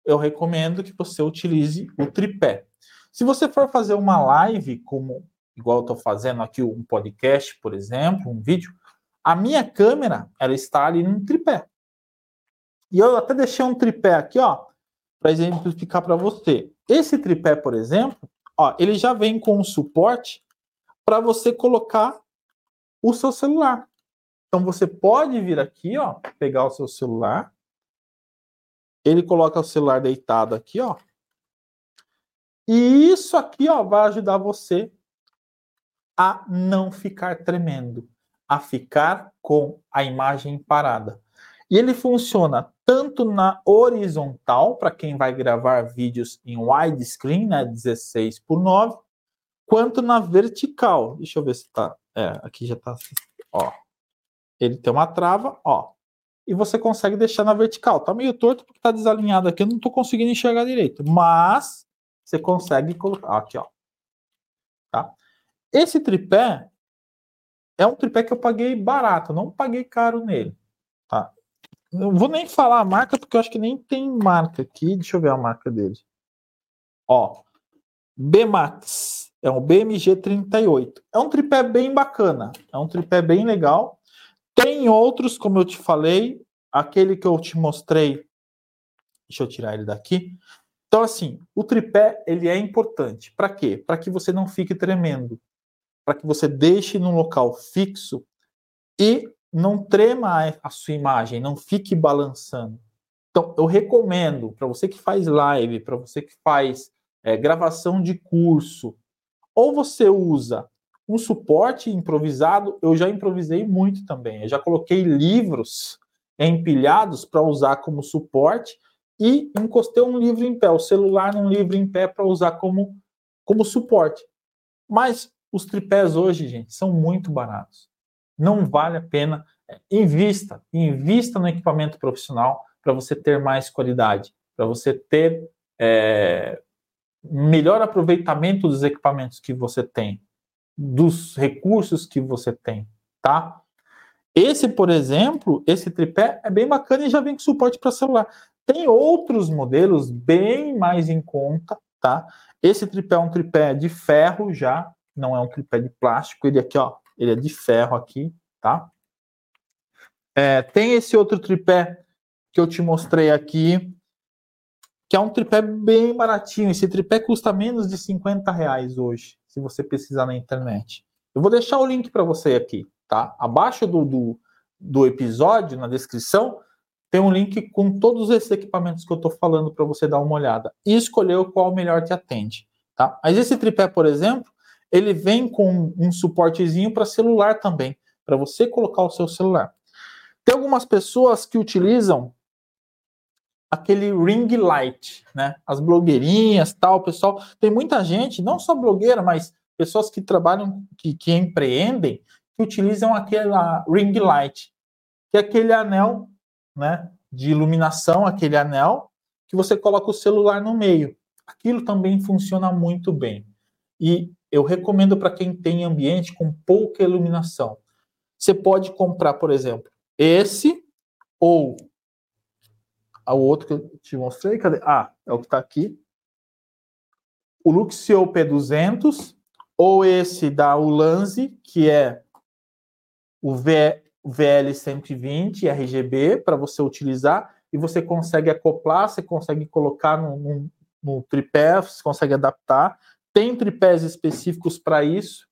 eu recomendo que você utilize o tripé. Se você for fazer uma live, como igual eu estou fazendo aqui um podcast, por exemplo, um vídeo, a minha câmera ela está ali no tripé. E eu até deixei um tripé aqui, ó, para exemplificar para você. Esse tripé, por exemplo, ó, ele já vem com um suporte para você colocar o seu celular. Então você pode vir aqui, ó, pegar o seu celular. Ele coloca o celular deitado aqui, ó. E isso aqui, ó, vai ajudar você a não ficar tremendo, a ficar com a imagem parada. E ele funciona tanto na horizontal, para quem vai gravar vídeos em widescreen, né, 16 por 9, quanto na vertical. Deixa eu ver se tá. É, aqui já tá assim, ó. Ele tem uma trava, ó. E você consegue deixar na vertical. Tá meio torto porque tá desalinhado aqui, eu não tô conseguindo enxergar direito. Mas você consegue colocar aqui, ó. Tá? Esse tripé é um tripé que eu paguei barato, não paguei caro nele. Tá? Não vou nem falar a marca, porque eu acho que nem tem marca aqui. Deixa eu ver a marca dele. Ó, B-Max. É um BMG 38. É um tripé bem bacana. É um tripé bem legal. Tem outros, como eu te falei. Aquele que eu te mostrei. Deixa eu tirar ele daqui. Então, assim, o tripé ele é importante. Para quê? Para que você não fique tremendo. Para que você deixe num local fixo e não trema a sua imagem, não fique balançando. Então, eu recomendo para você que faz live, para você que faz é, gravação de curso, ou você usa um suporte improvisado, eu já improvisei muito também. Eu já coloquei livros empilhados para usar como suporte e encostei um livro em pé, o celular num livro em pé para usar como, como suporte. Mas os tripés hoje, gente, são muito baratos não vale a pena. Invista, invista no equipamento profissional para você ter mais qualidade, para você ter é, melhor aproveitamento dos equipamentos que você tem, dos recursos que você tem, tá? Esse, por exemplo, esse tripé é bem bacana e já vem com suporte para celular. Tem outros modelos bem mais em conta, tá? Esse tripé é um tripé de ferro já, não é um tripé de plástico. Ele aqui, ó, ele é de ferro aqui, tá? É, tem esse outro tripé que eu te mostrei aqui, que é um tripé bem baratinho. Esse tripé custa menos de 50 reais hoje, se você pesquisar na internet. Eu vou deixar o link para você aqui, tá? Abaixo do, do, do, episódio, na descrição, tem um link com todos esses equipamentos que eu estou falando para você dar uma olhada e escolher qual melhor te atende, tá? Mas esse tripé, por exemplo, ele vem com um suportezinho para celular também, para você colocar o seu celular. Tem algumas pessoas que utilizam aquele ring light, né? As blogueirinhas, tal, pessoal. Tem muita gente, não só blogueira, mas pessoas que trabalham, que, que empreendem, que utilizam aquela ring light, que é aquele anel, né? De iluminação, aquele anel que você coloca o celular no meio. Aquilo também funciona muito bem. E eu recomendo para quem tem ambiente com pouca iluminação. Você pode comprar, por exemplo, esse ou o outro que eu te mostrei, cadê? Ah, é o que está aqui. O Luxio P200, ou esse da Ulanzi, que é o v, VL120 RGB, para você utilizar, e você consegue acoplar, você consegue colocar no, no, no tripé, você consegue adaptar. Tem tripés específicos para isso.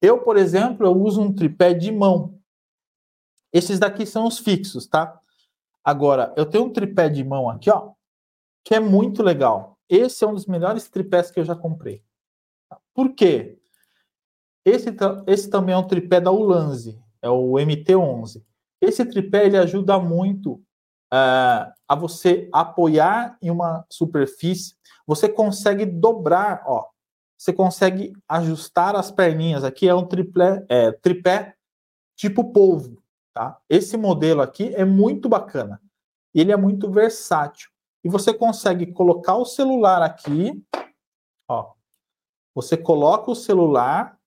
Eu, por exemplo, eu uso um tripé de mão. Esses daqui são os fixos, tá? Agora, eu tenho um tripé de mão aqui, ó, que é muito legal. Esse é um dos melhores tripés que eu já comprei. Por quê? Esse, esse também é um tripé da Ulanzi, é o MT11. Esse tripé ele ajuda muito uh, a você apoiar em uma superfície. Você consegue dobrar, ó. Você consegue ajustar as perninhas. Aqui é um triplé, é, tripé tipo polvo. Tá? Esse modelo aqui é muito bacana. Ele é muito versátil. E você consegue colocar o celular aqui, ó. Você coloca o celular,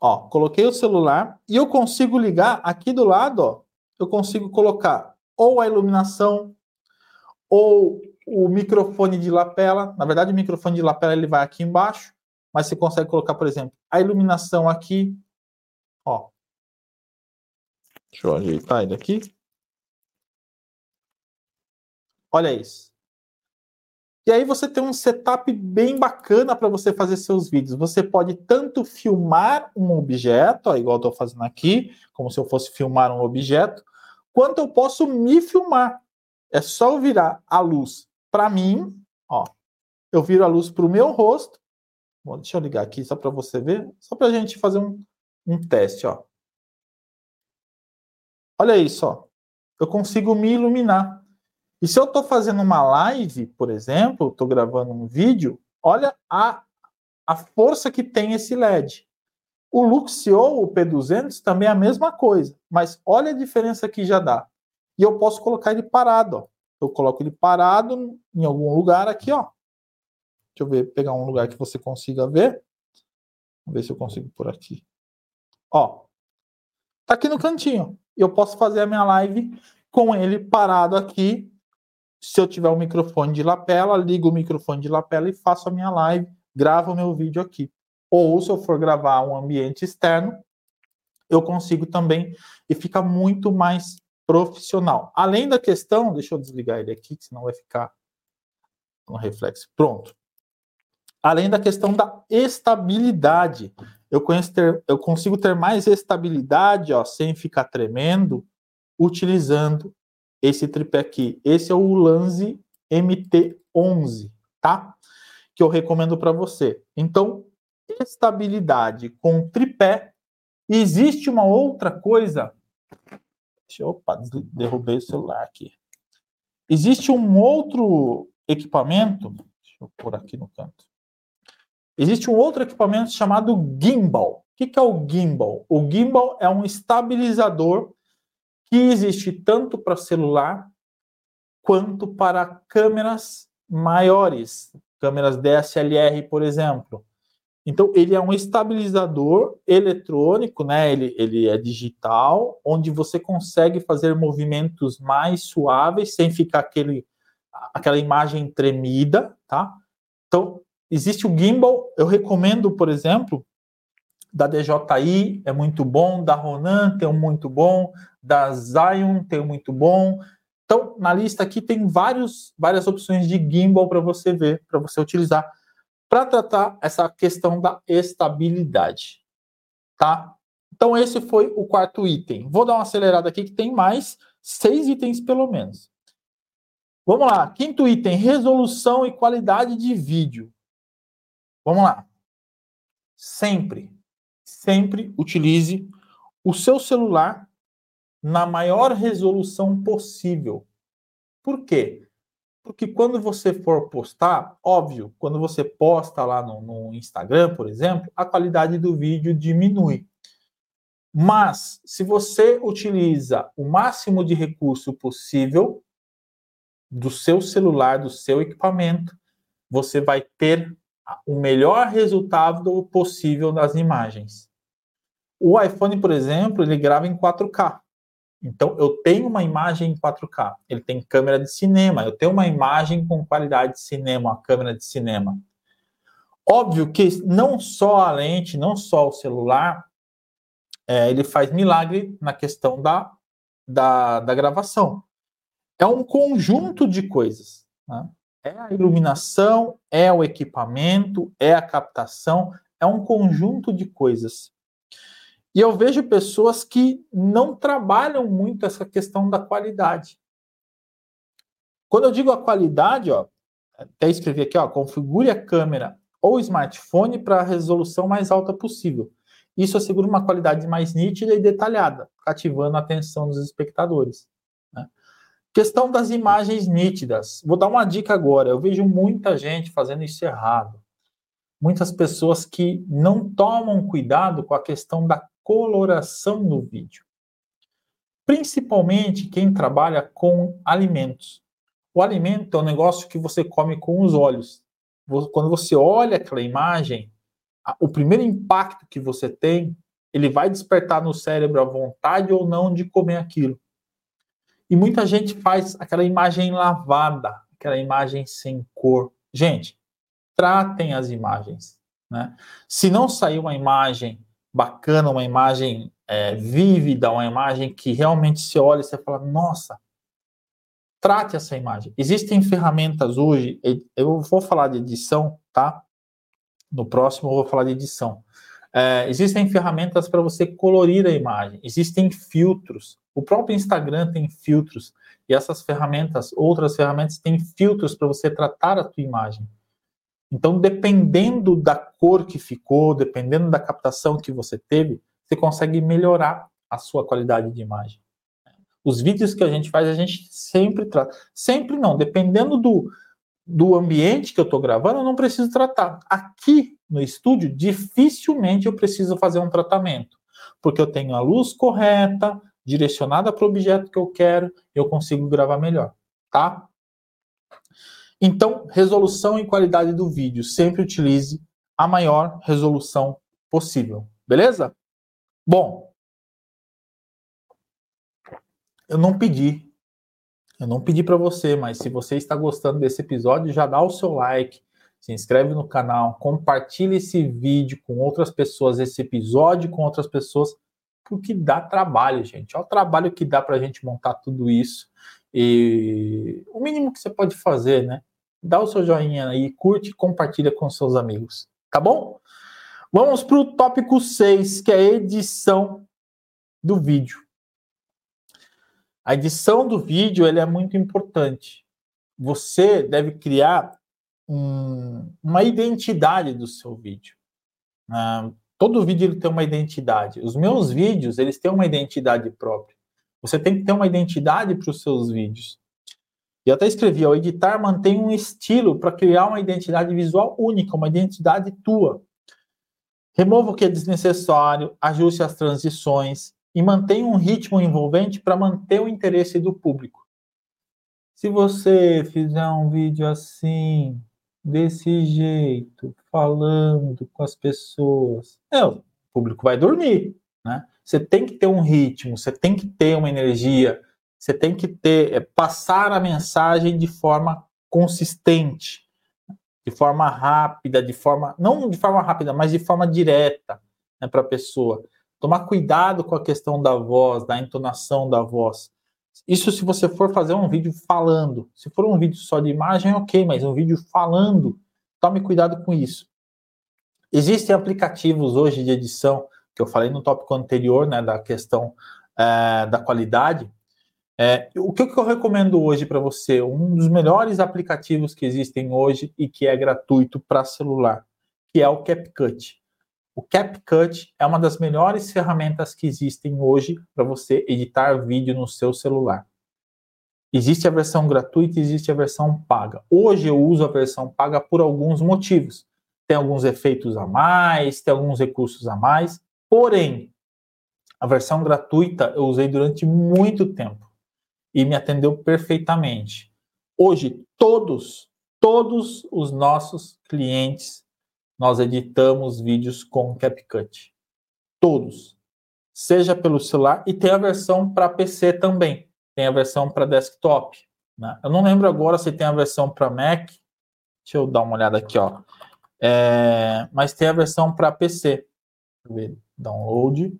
ó, coloquei o celular e eu consigo ligar aqui do lado, ó, eu consigo colocar ou a iluminação ou o microfone de lapela. Na verdade, o microfone de lapela ele vai aqui embaixo, mas você consegue colocar, por exemplo, a iluminação aqui, Ó. Deixa eu ajeitar ele aqui. Olha isso. E aí você tem um setup bem bacana para você fazer seus vídeos. Você pode tanto filmar um objeto, ó, igual eu estou fazendo aqui, como se eu fosse filmar um objeto, quanto eu posso me filmar. É só eu virar a luz para mim, ó. Eu viro a luz para o meu rosto. Bom, deixa eu ligar aqui só para você ver, só para a gente fazer um, um teste, ó. Olha isso, ó. Eu consigo me iluminar. E se eu estou fazendo uma live, por exemplo, estou gravando um vídeo, olha a, a força que tem esse LED. O Luxio, o P200, também é a mesma coisa, mas olha a diferença que já dá. E eu posso colocar ele parado, ó. Eu coloco ele parado em algum lugar aqui, ó. Deixa eu ver, pegar um lugar que você consiga ver. Vamos ver se eu consigo por aqui. Ó, tá aqui no cantinho. Eu posso fazer a minha live com ele parado aqui. Se eu tiver um microfone de lapela, ligo o microfone de lapela e faço a minha live, gravo o meu vídeo aqui. Ou se eu for gravar um ambiente externo, eu consigo também e fica muito mais profissional. Além da questão, deixa eu desligar ele aqui, senão vai ficar um reflexo. Pronto. Além da questão da estabilidade eu, ter, eu consigo ter mais estabilidade, ó, sem ficar tremendo, utilizando esse tripé aqui. Esse é o Lanzi MT11, tá? Que eu recomendo para você. Então, estabilidade com tripé. Existe uma outra coisa. Deixa opa, derrubei o celular aqui. Existe um outro equipamento. Deixa eu pôr aqui no canto. Existe um outro equipamento chamado gimbal. O que é o gimbal? O gimbal é um estabilizador que existe tanto para celular quanto para câmeras maiores, câmeras DSLR, por exemplo. Então, ele é um estabilizador eletrônico, né? Ele, ele é digital, onde você consegue fazer movimentos mais suaves, sem ficar aquele, aquela imagem tremida, tá? Então, Existe o gimbal, eu recomendo, por exemplo, da DJI é muito bom, da Ronan tem um muito bom, da Zion tem um muito bom. Então, na lista aqui tem vários, várias opções de gimbal para você ver, para você utilizar, para tratar essa questão da estabilidade. Tá? Então, esse foi o quarto item. Vou dar uma acelerada aqui, que tem mais seis itens pelo menos. Vamos lá. Quinto item: resolução e qualidade de vídeo. Vamos lá. Sempre, sempre utilize o seu celular na maior resolução possível. Por quê? Porque quando você for postar, óbvio, quando você posta lá no, no, Instagram, por exemplo, a qualidade do vídeo diminui. Mas, se você utiliza o máximo de recurso possível do seu celular, do seu equipamento, você vai ter o melhor resultado possível das imagens. O iPhone, por exemplo, ele grava em 4K. Então, eu tenho uma imagem em 4K, ele tem câmera de cinema, eu tenho uma imagem com qualidade de cinema, uma câmera de cinema. Óbvio que não só a lente, não só o celular, é, ele faz milagre na questão da, da, da gravação. É um conjunto de coisas. Né? É a iluminação, é o equipamento, é a captação, é um conjunto de coisas. E eu vejo pessoas que não trabalham muito essa questão da qualidade. Quando eu digo a qualidade, ó, até escrevi aqui, ó, configure a câmera ou smartphone para a resolução mais alta possível. Isso assegura uma qualidade mais nítida e detalhada, cativando a atenção dos espectadores. Questão das imagens nítidas. Vou dar uma dica agora. Eu vejo muita gente fazendo isso errado. Muitas pessoas que não tomam cuidado com a questão da coloração no vídeo. Principalmente quem trabalha com alimentos. O alimento é um negócio que você come com os olhos. Quando você olha aquela imagem, o primeiro impacto que você tem, ele vai despertar no cérebro a vontade ou não de comer aquilo. E muita gente faz aquela imagem lavada, aquela imagem sem cor. Gente, tratem as imagens. Né? Se não sair uma imagem bacana, uma imagem é, vívida, uma imagem que realmente se olha e você fala, nossa, trate essa imagem. Existem ferramentas hoje, eu vou falar de edição, tá? No próximo eu vou falar de edição. É, existem ferramentas para você colorir a imagem, existem filtros. O próprio Instagram tem filtros e essas ferramentas, outras ferramentas têm filtros para você tratar a tua imagem. Então, dependendo da cor que ficou, dependendo da captação que você teve, você consegue melhorar a sua qualidade de imagem. Os vídeos que a gente faz, a gente sempre trata. Sempre não, dependendo do, do ambiente que eu estou gravando, eu não preciso tratar. Aqui no estúdio, dificilmente eu preciso fazer um tratamento, porque eu tenho a luz correta, direcionada para o objeto que eu quero, eu consigo gravar melhor, tá? Então, resolução e qualidade do vídeo. Sempre utilize a maior resolução possível. Beleza? Bom, eu não pedi. Eu não pedi para você, mas se você está gostando desse episódio, já dá o seu like, se inscreve no canal, compartilhe esse vídeo com outras pessoas, esse episódio com outras pessoas, porque dá trabalho, gente. Olha o trabalho que dá para a gente montar tudo isso. E o mínimo que você pode fazer, né? dá o seu joinha aí, curte e compartilha com seus amigos, tá bom? Vamos para o tópico 6, que é a edição do vídeo. A edição do vídeo ele é muito importante. Você deve criar um, uma identidade do seu vídeo. Uh, todo vídeo ele tem uma identidade. Os meus vídeos eles têm uma identidade própria. Você tem que ter uma identidade para os seus vídeos. E até escrevi, o editar mantém um estilo para criar uma identidade visual única, uma identidade tua. Remova o que é desnecessário, ajuste as transições e mantenha um ritmo envolvente para manter o interesse do público. Se você fizer um vídeo assim, desse jeito, falando com as pessoas, é, o público vai dormir, né? Você tem que ter um ritmo, você tem que ter uma energia, você tem que ter, é, passar a mensagem de forma consistente, de forma rápida, de forma, não de forma rápida, mas de forma direta né, para a pessoa. Tomar cuidado com a questão da voz, da entonação da voz. Isso se você for fazer um vídeo falando. Se for um vídeo só de imagem, ok, mas um vídeo falando, tome cuidado com isso. Existem aplicativos hoje de edição, que eu falei no tópico anterior, né, da questão é, da qualidade, é, o que, que eu recomendo hoje para você? Um dos melhores aplicativos que existem hoje e que é gratuito para celular, que é o CapCut. O CapCut é uma das melhores ferramentas que existem hoje para você editar vídeo no seu celular. Existe a versão gratuita existe a versão paga. Hoje eu uso a versão paga por alguns motivos. Tem alguns efeitos a mais, tem alguns recursos a mais. Porém, a versão gratuita eu usei durante muito tempo e me atendeu perfeitamente. Hoje, todos, todos os nossos clientes, nós editamos vídeos com CapCut. Todos. seja pelo celular e tem a versão para PC também. Tem a versão para desktop. Né? Eu não lembro agora se tem a versão para Mac. Deixa eu dar uma olhada aqui, ó. É, mas tem a versão para PC. Download.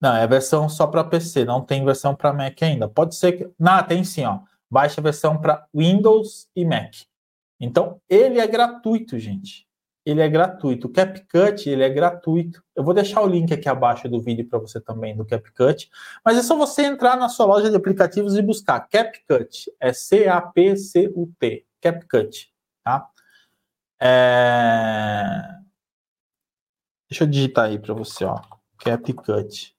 Não, é versão só para PC, não tem versão para Mac ainda. Pode ser que. Não, tem sim, ó. Baixa a versão para Windows e Mac. Então, ele é gratuito, gente. Ele é gratuito. O CapCut, ele é gratuito. Eu vou deixar o link aqui abaixo do vídeo para você também do CapCut. Mas é só você entrar na sua loja de aplicativos e buscar CapCut. É C-A-P-C-U-T. CapCut, tá? É... Deixa eu digitar aí para você, ó. CapCut.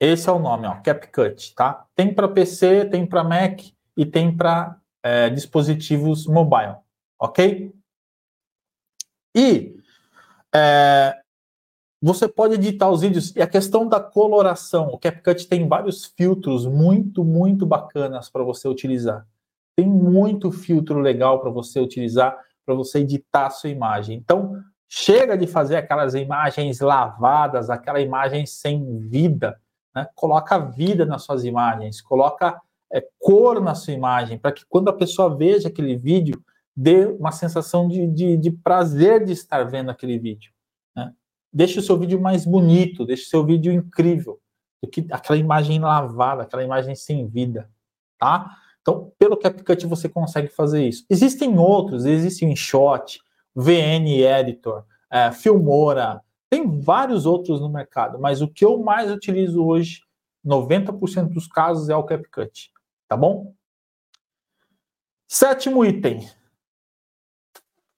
Esse é o nome, ó, CapCut, tá? Tem para PC, tem para Mac e tem para é, dispositivos mobile, ok? E é, você pode editar os vídeos e a questão da coloração, o CapCut tem vários filtros muito, muito bacanas para você utilizar. Tem muito filtro legal para você utilizar para você editar a sua imagem. Então, chega de fazer aquelas imagens lavadas, aquela imagem sem vida né? Coloca vida nas suas imagens, coloca é, cor na sua imagem, para que quando a pessoa veja aquele vídeo, dê uma sensação de, de, de prazer de estar vendo aquele vídeo. Né? Deixe o seu vídeo mais bonito, deixe o seu vídeo incrível do que aquela imagem lavada, aquela imagem sem vida, tá? Então, pelo CapCut você consegue fazer isso. Existem outros, existem InShot, VN Editor, é, Filmora, tem vários outros no mercado, mas o que eu mais utilizo hoje, 90% dos casos, é o CapCut. Tá bom? Sétimo item.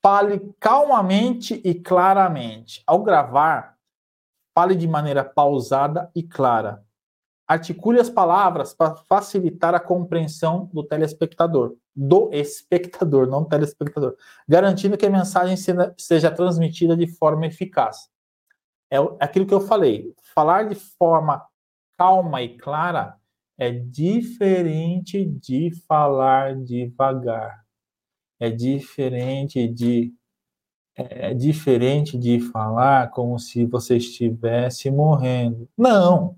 Fale calmamente e claramente. Ao gravar, fale de maneira pausada e clara. Articule as palavras para facilitar a compreensão do telespectador. Do espectador, não telespectador. Garantindo que a mensagem seja transmitida de forma eficaz é aquilo que eu falei. Falar de forma calma e clara é diferente de falar devagar. É diferente de é diferente de falar como se você estivesse morrendo. Não.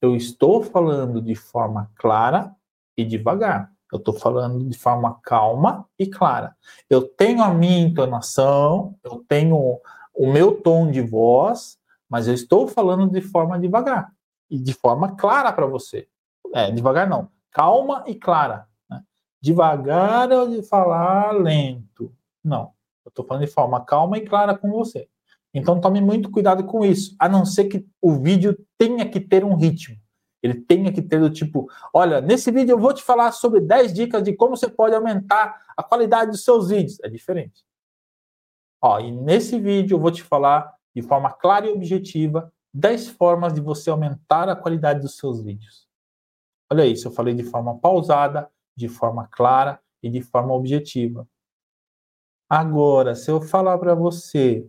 Eu estou falando de forma clara e devagar. Eu estou falando de forma calma e clara. Eu tenho a minha entonação, eu tenho o meu tom de voz, mas eu estou falando de forma devagar e de forma clara para você. É, devagar não, calma e clara. Né? Devagar ou de falar lento. Não, eu estou falando de forma calma e clara com você. Então tome muito cuidado com isso, a não ser que o vídeo tenha que ter um ritmo. Ele tenha que ter do tipo, olha, nesse vídeo eu vou te falar sobre 10 dicas de como você pode aumentar a qualidade dos seus vídeos. É diferente. Ó, e nesse vídeo eu vou te falar de forma clara e objetiva 10 formas de você aumentar a qualidade dos seus vídeos. Olha isso, eu falei de forma pausada, de forma clara e de forma objetiva. Agora, se eu falar para você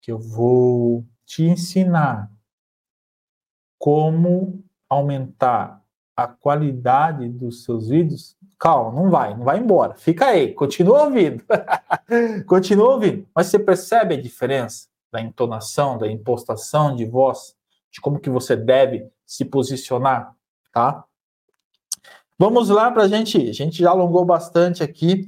que eu vou te ensinar como aumentar a qualidade dos seus vídeos, calma, não vai, não vai embora. Fica aí, continua ouvindo. continua ouvindo. Mas você percebe a diferença da entonação, da impostação de voz, de como que você deve se posicionar, tá? Vamos lá para a gente, a gente já alongou bastante aqui.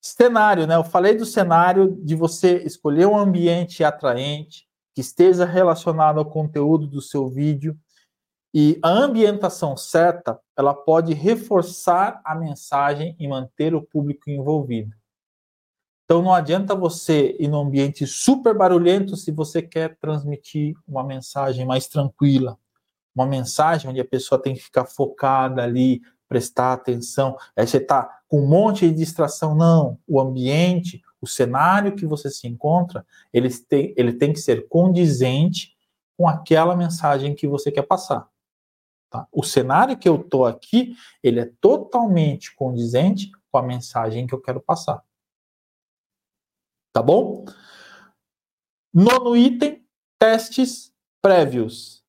Cenário, né? Eu falei do cenário de você escolher um ambiente atraente, que esteja relacionado ao conteúdo do seu vídeo, e a ambientação certa, ela pode reforçar a mensagem e manter o público envolvido. Então não adianta você ir num ambiente super barulhento se você quer transmitir uma mensagem mais tranquila, uma mensagem onde a pessoa tem que ficar focada ali, prestar atenção. Aí você está com um monte de distração. Não, o ambiente, o cenário que você se encontra, ele tem, ele tem que ser condizente com aquela mensagem que você quer passar. Tá? O cenário que eu estou aqui, ele é totalmente condizente com a mensagem que eu quero passar. Tá bom? Nono item, testes prévios.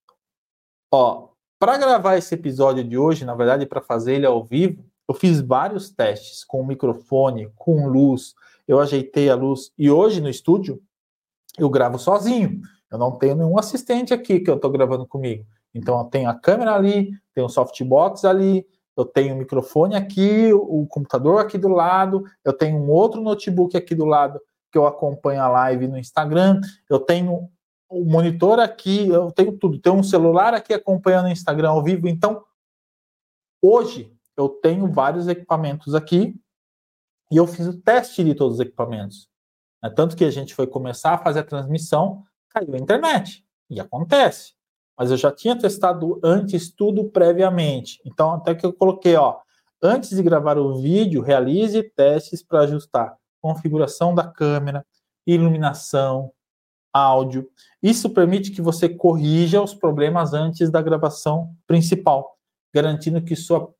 Ó, para gravar esse episódio de hoje, na verdade, para fazer ele ao vivo, eu fiz vários testes com o microfone, com luz, eu ajeitei a luz. E hoje no estúdio, eu gravo sozinho. Eu não tenho nenhum assistente aqui que eu estou gravando comigo. Então eu tenho a câmera ali, tenho o softbox ali, eu tenho o microfone aqui, o computador aqui do lado, eu tenho um outro notebook aqui do lado que eu acompanho a live no Instagram, eu tenho o monitor aqui, eu tenho tudo, tenho um celular aqui acompanhando o Instagram ao vivo. Então, hoje eu tenho vários equipamentos aqui e eu fiz o teste de todos os equipamentos. É tanto que a gente foi começar a fazer a transmissão, caiu a internet. E acontece. Mas eu já tinha testado antes tudo previamente. Então, até que eu coloquei, ó, antes de gravar o vídeo, realize testes para ajustar configuração da câmera, iluminação, áudio. Isso permite que você corrija os problemas antes da gravação principal, garantindo que sua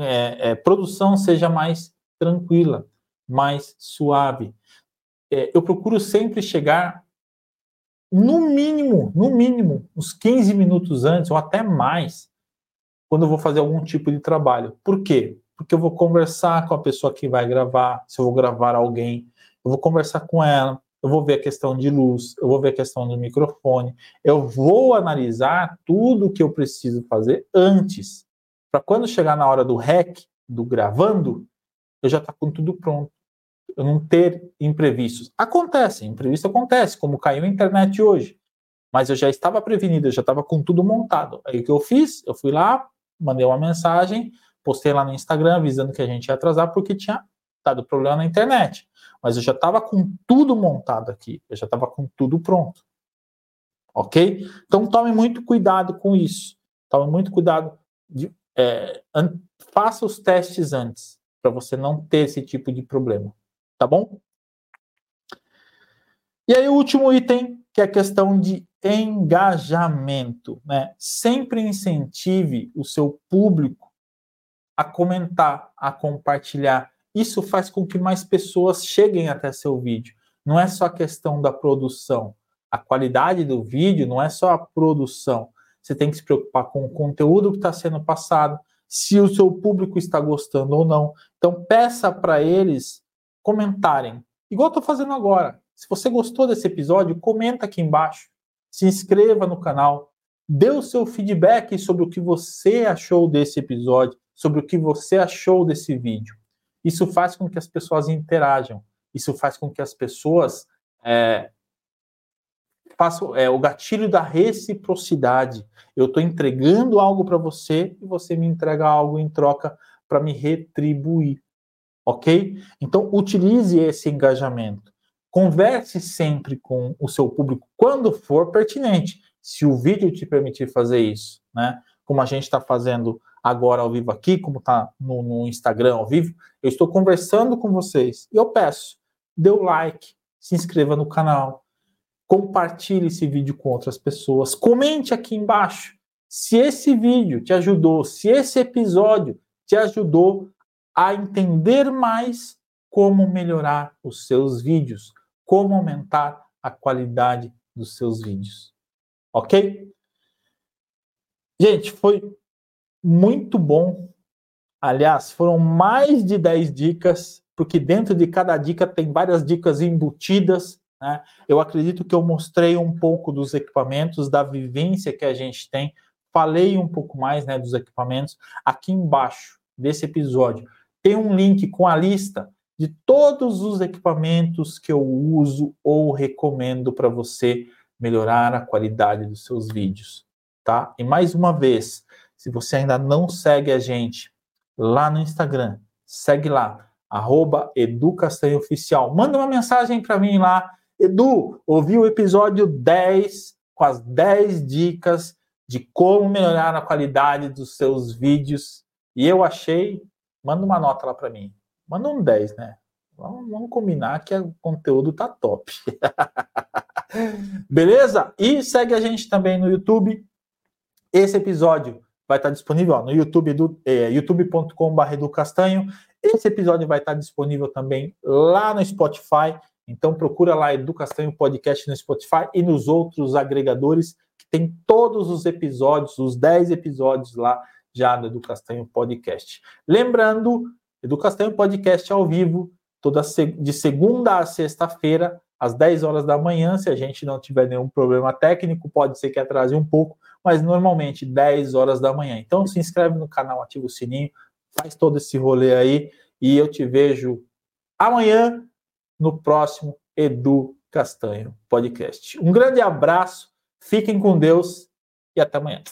é, é, produção seja mais tranquila, mais suave. É, eu procuro sempre chegar no mínimo, no mínimo, uns 15 minutos antes ou até mais, quando eu vou fazer algum tipo de trabalho. Por quê? porque eu vou conversar com a pessoa que vai gravar, se eu vou gravar alguém, eu vou conversar com ela, eu vou ver a questão de luz, eu vou ver a questão do microfone, eu vou analisar tudo o que eu preciso fazer antes, para quando chegar na hora do rec, do gravando, eu já tá com tudo pronto. Eu não ter imprevistos. Acontece, imprevisto acontece, como caiu a internet hoje. Mas eu já estava prevenido, eu já estava com tudo montado. Aí o que eu fiz? Eu fui lá, mandei uma mensagem, postei lá no Instagram avisando que a gente ia atrasar porque tinha dado problema na internet. Mas eu já estava com tudo montado aqui, eu já estava com tudo pronto. Ok? Então tome muito cuidado com isso. Tome muito cuidado. De, é, faça os testes antes, para você não ter esse tipo de problema. Tá bom? E aí, o último item, que é a questão de engajamento. Né? Sempre incentive o seu público a comentar, a compartilhar. Isso faz com que mais pessoas cheguem até seu vídeo. Não é só a questão da produção. A qualidade do vídeo não é só a produção. Você tem que se preocupar com o conteúdo que está sendo passado, se o seu público está gostando ou não. Então, peça para eles comentarem, igual estou fazendo agora. Se você gostou desse episódio, comenta aqui embaixo. Se inscreva no canal. Dê o seu feedback sobre o que você achou desse episódio sobre o que você achou desse vídeo. Isso faz com que as pessoas interajam. Isso faz com que as pessoas é, façam é, o gatilho da reciprocidade. Eu estou entregando algo para você e você me entrega algo em troca para me retribuir. Ok? Então, utilize esse engajamento. Converse sempre com o seu público quando for pertinente, se o vídeo te permitir fazer isso, né? Como a gente está fazendo agora ao vivo aqui, como está no, no, Instagram ao vivo, eu estou conversando com vocês. E eu peço, dê o like, se inscreva no canal, compartilhe esse vídeo com outras pessoas, comente aqui embaixo se esse vídeo te ajudou, se esse episódio te ajudou a entender mais como melhorar os seus vídeos, como aumentar a qualidade dos seus vídeos. Ok? Gente, foi muito bom. Aliás, foram mais de 10 dicas, porque dentro de cada dica tem várias dicas embutidas. Né? Eu acredito que eu mostrei um pouco dos equipamentos, da vivência que a gente tem, falei um pouco mais né, dos equipamentos. Aqui embaixo desse episódio tem um link com a lista de todos os equipamentos que eu uso ou recomendo para você melhorar a qualidade dos seus vídeos, tá? E mais uma vez, se você ainda não segue a gente lá no Instagram, segue lá, arroba Oficial. Manda uma mensagem para mim lá. Edu, ouvi o episódio 10 com as 10 dicas de como melhorar a qualidade dos seus vídeos. E eu achei, manda uma nota lá para mim. Manda um 10, né? Vamos, vamos combinar que o conteúdo tá top. Beleza? E segue a gente também no YouTube. Esse episódio vai estar disponível ó, no YouTube do é, youtube.com.br. Esse episódio vai estar disponível também lá no Spotify. Então procura lá Edu Castanho Podcast no Spotify e nos outros agregadores que tem todos os episódios, os 10 episódios lá já do Edu Castanho Podcast. Lembrando, Edu Castanho Podcast ao vivo, toda de segunda a sexta-feira, às 10 horas da manhã, se a gente não tiver nenhum problema técnico, pode ser que atrase um pouco, mas normalmente 10 horas da manhã. Então se inscreve no canal, ativa o sininho, faz todo esse rolê aí e eu te vejo amanhã no próximo Edu Castanho Podcast. Um grande abraço, fiquem com Deus e até amanhã.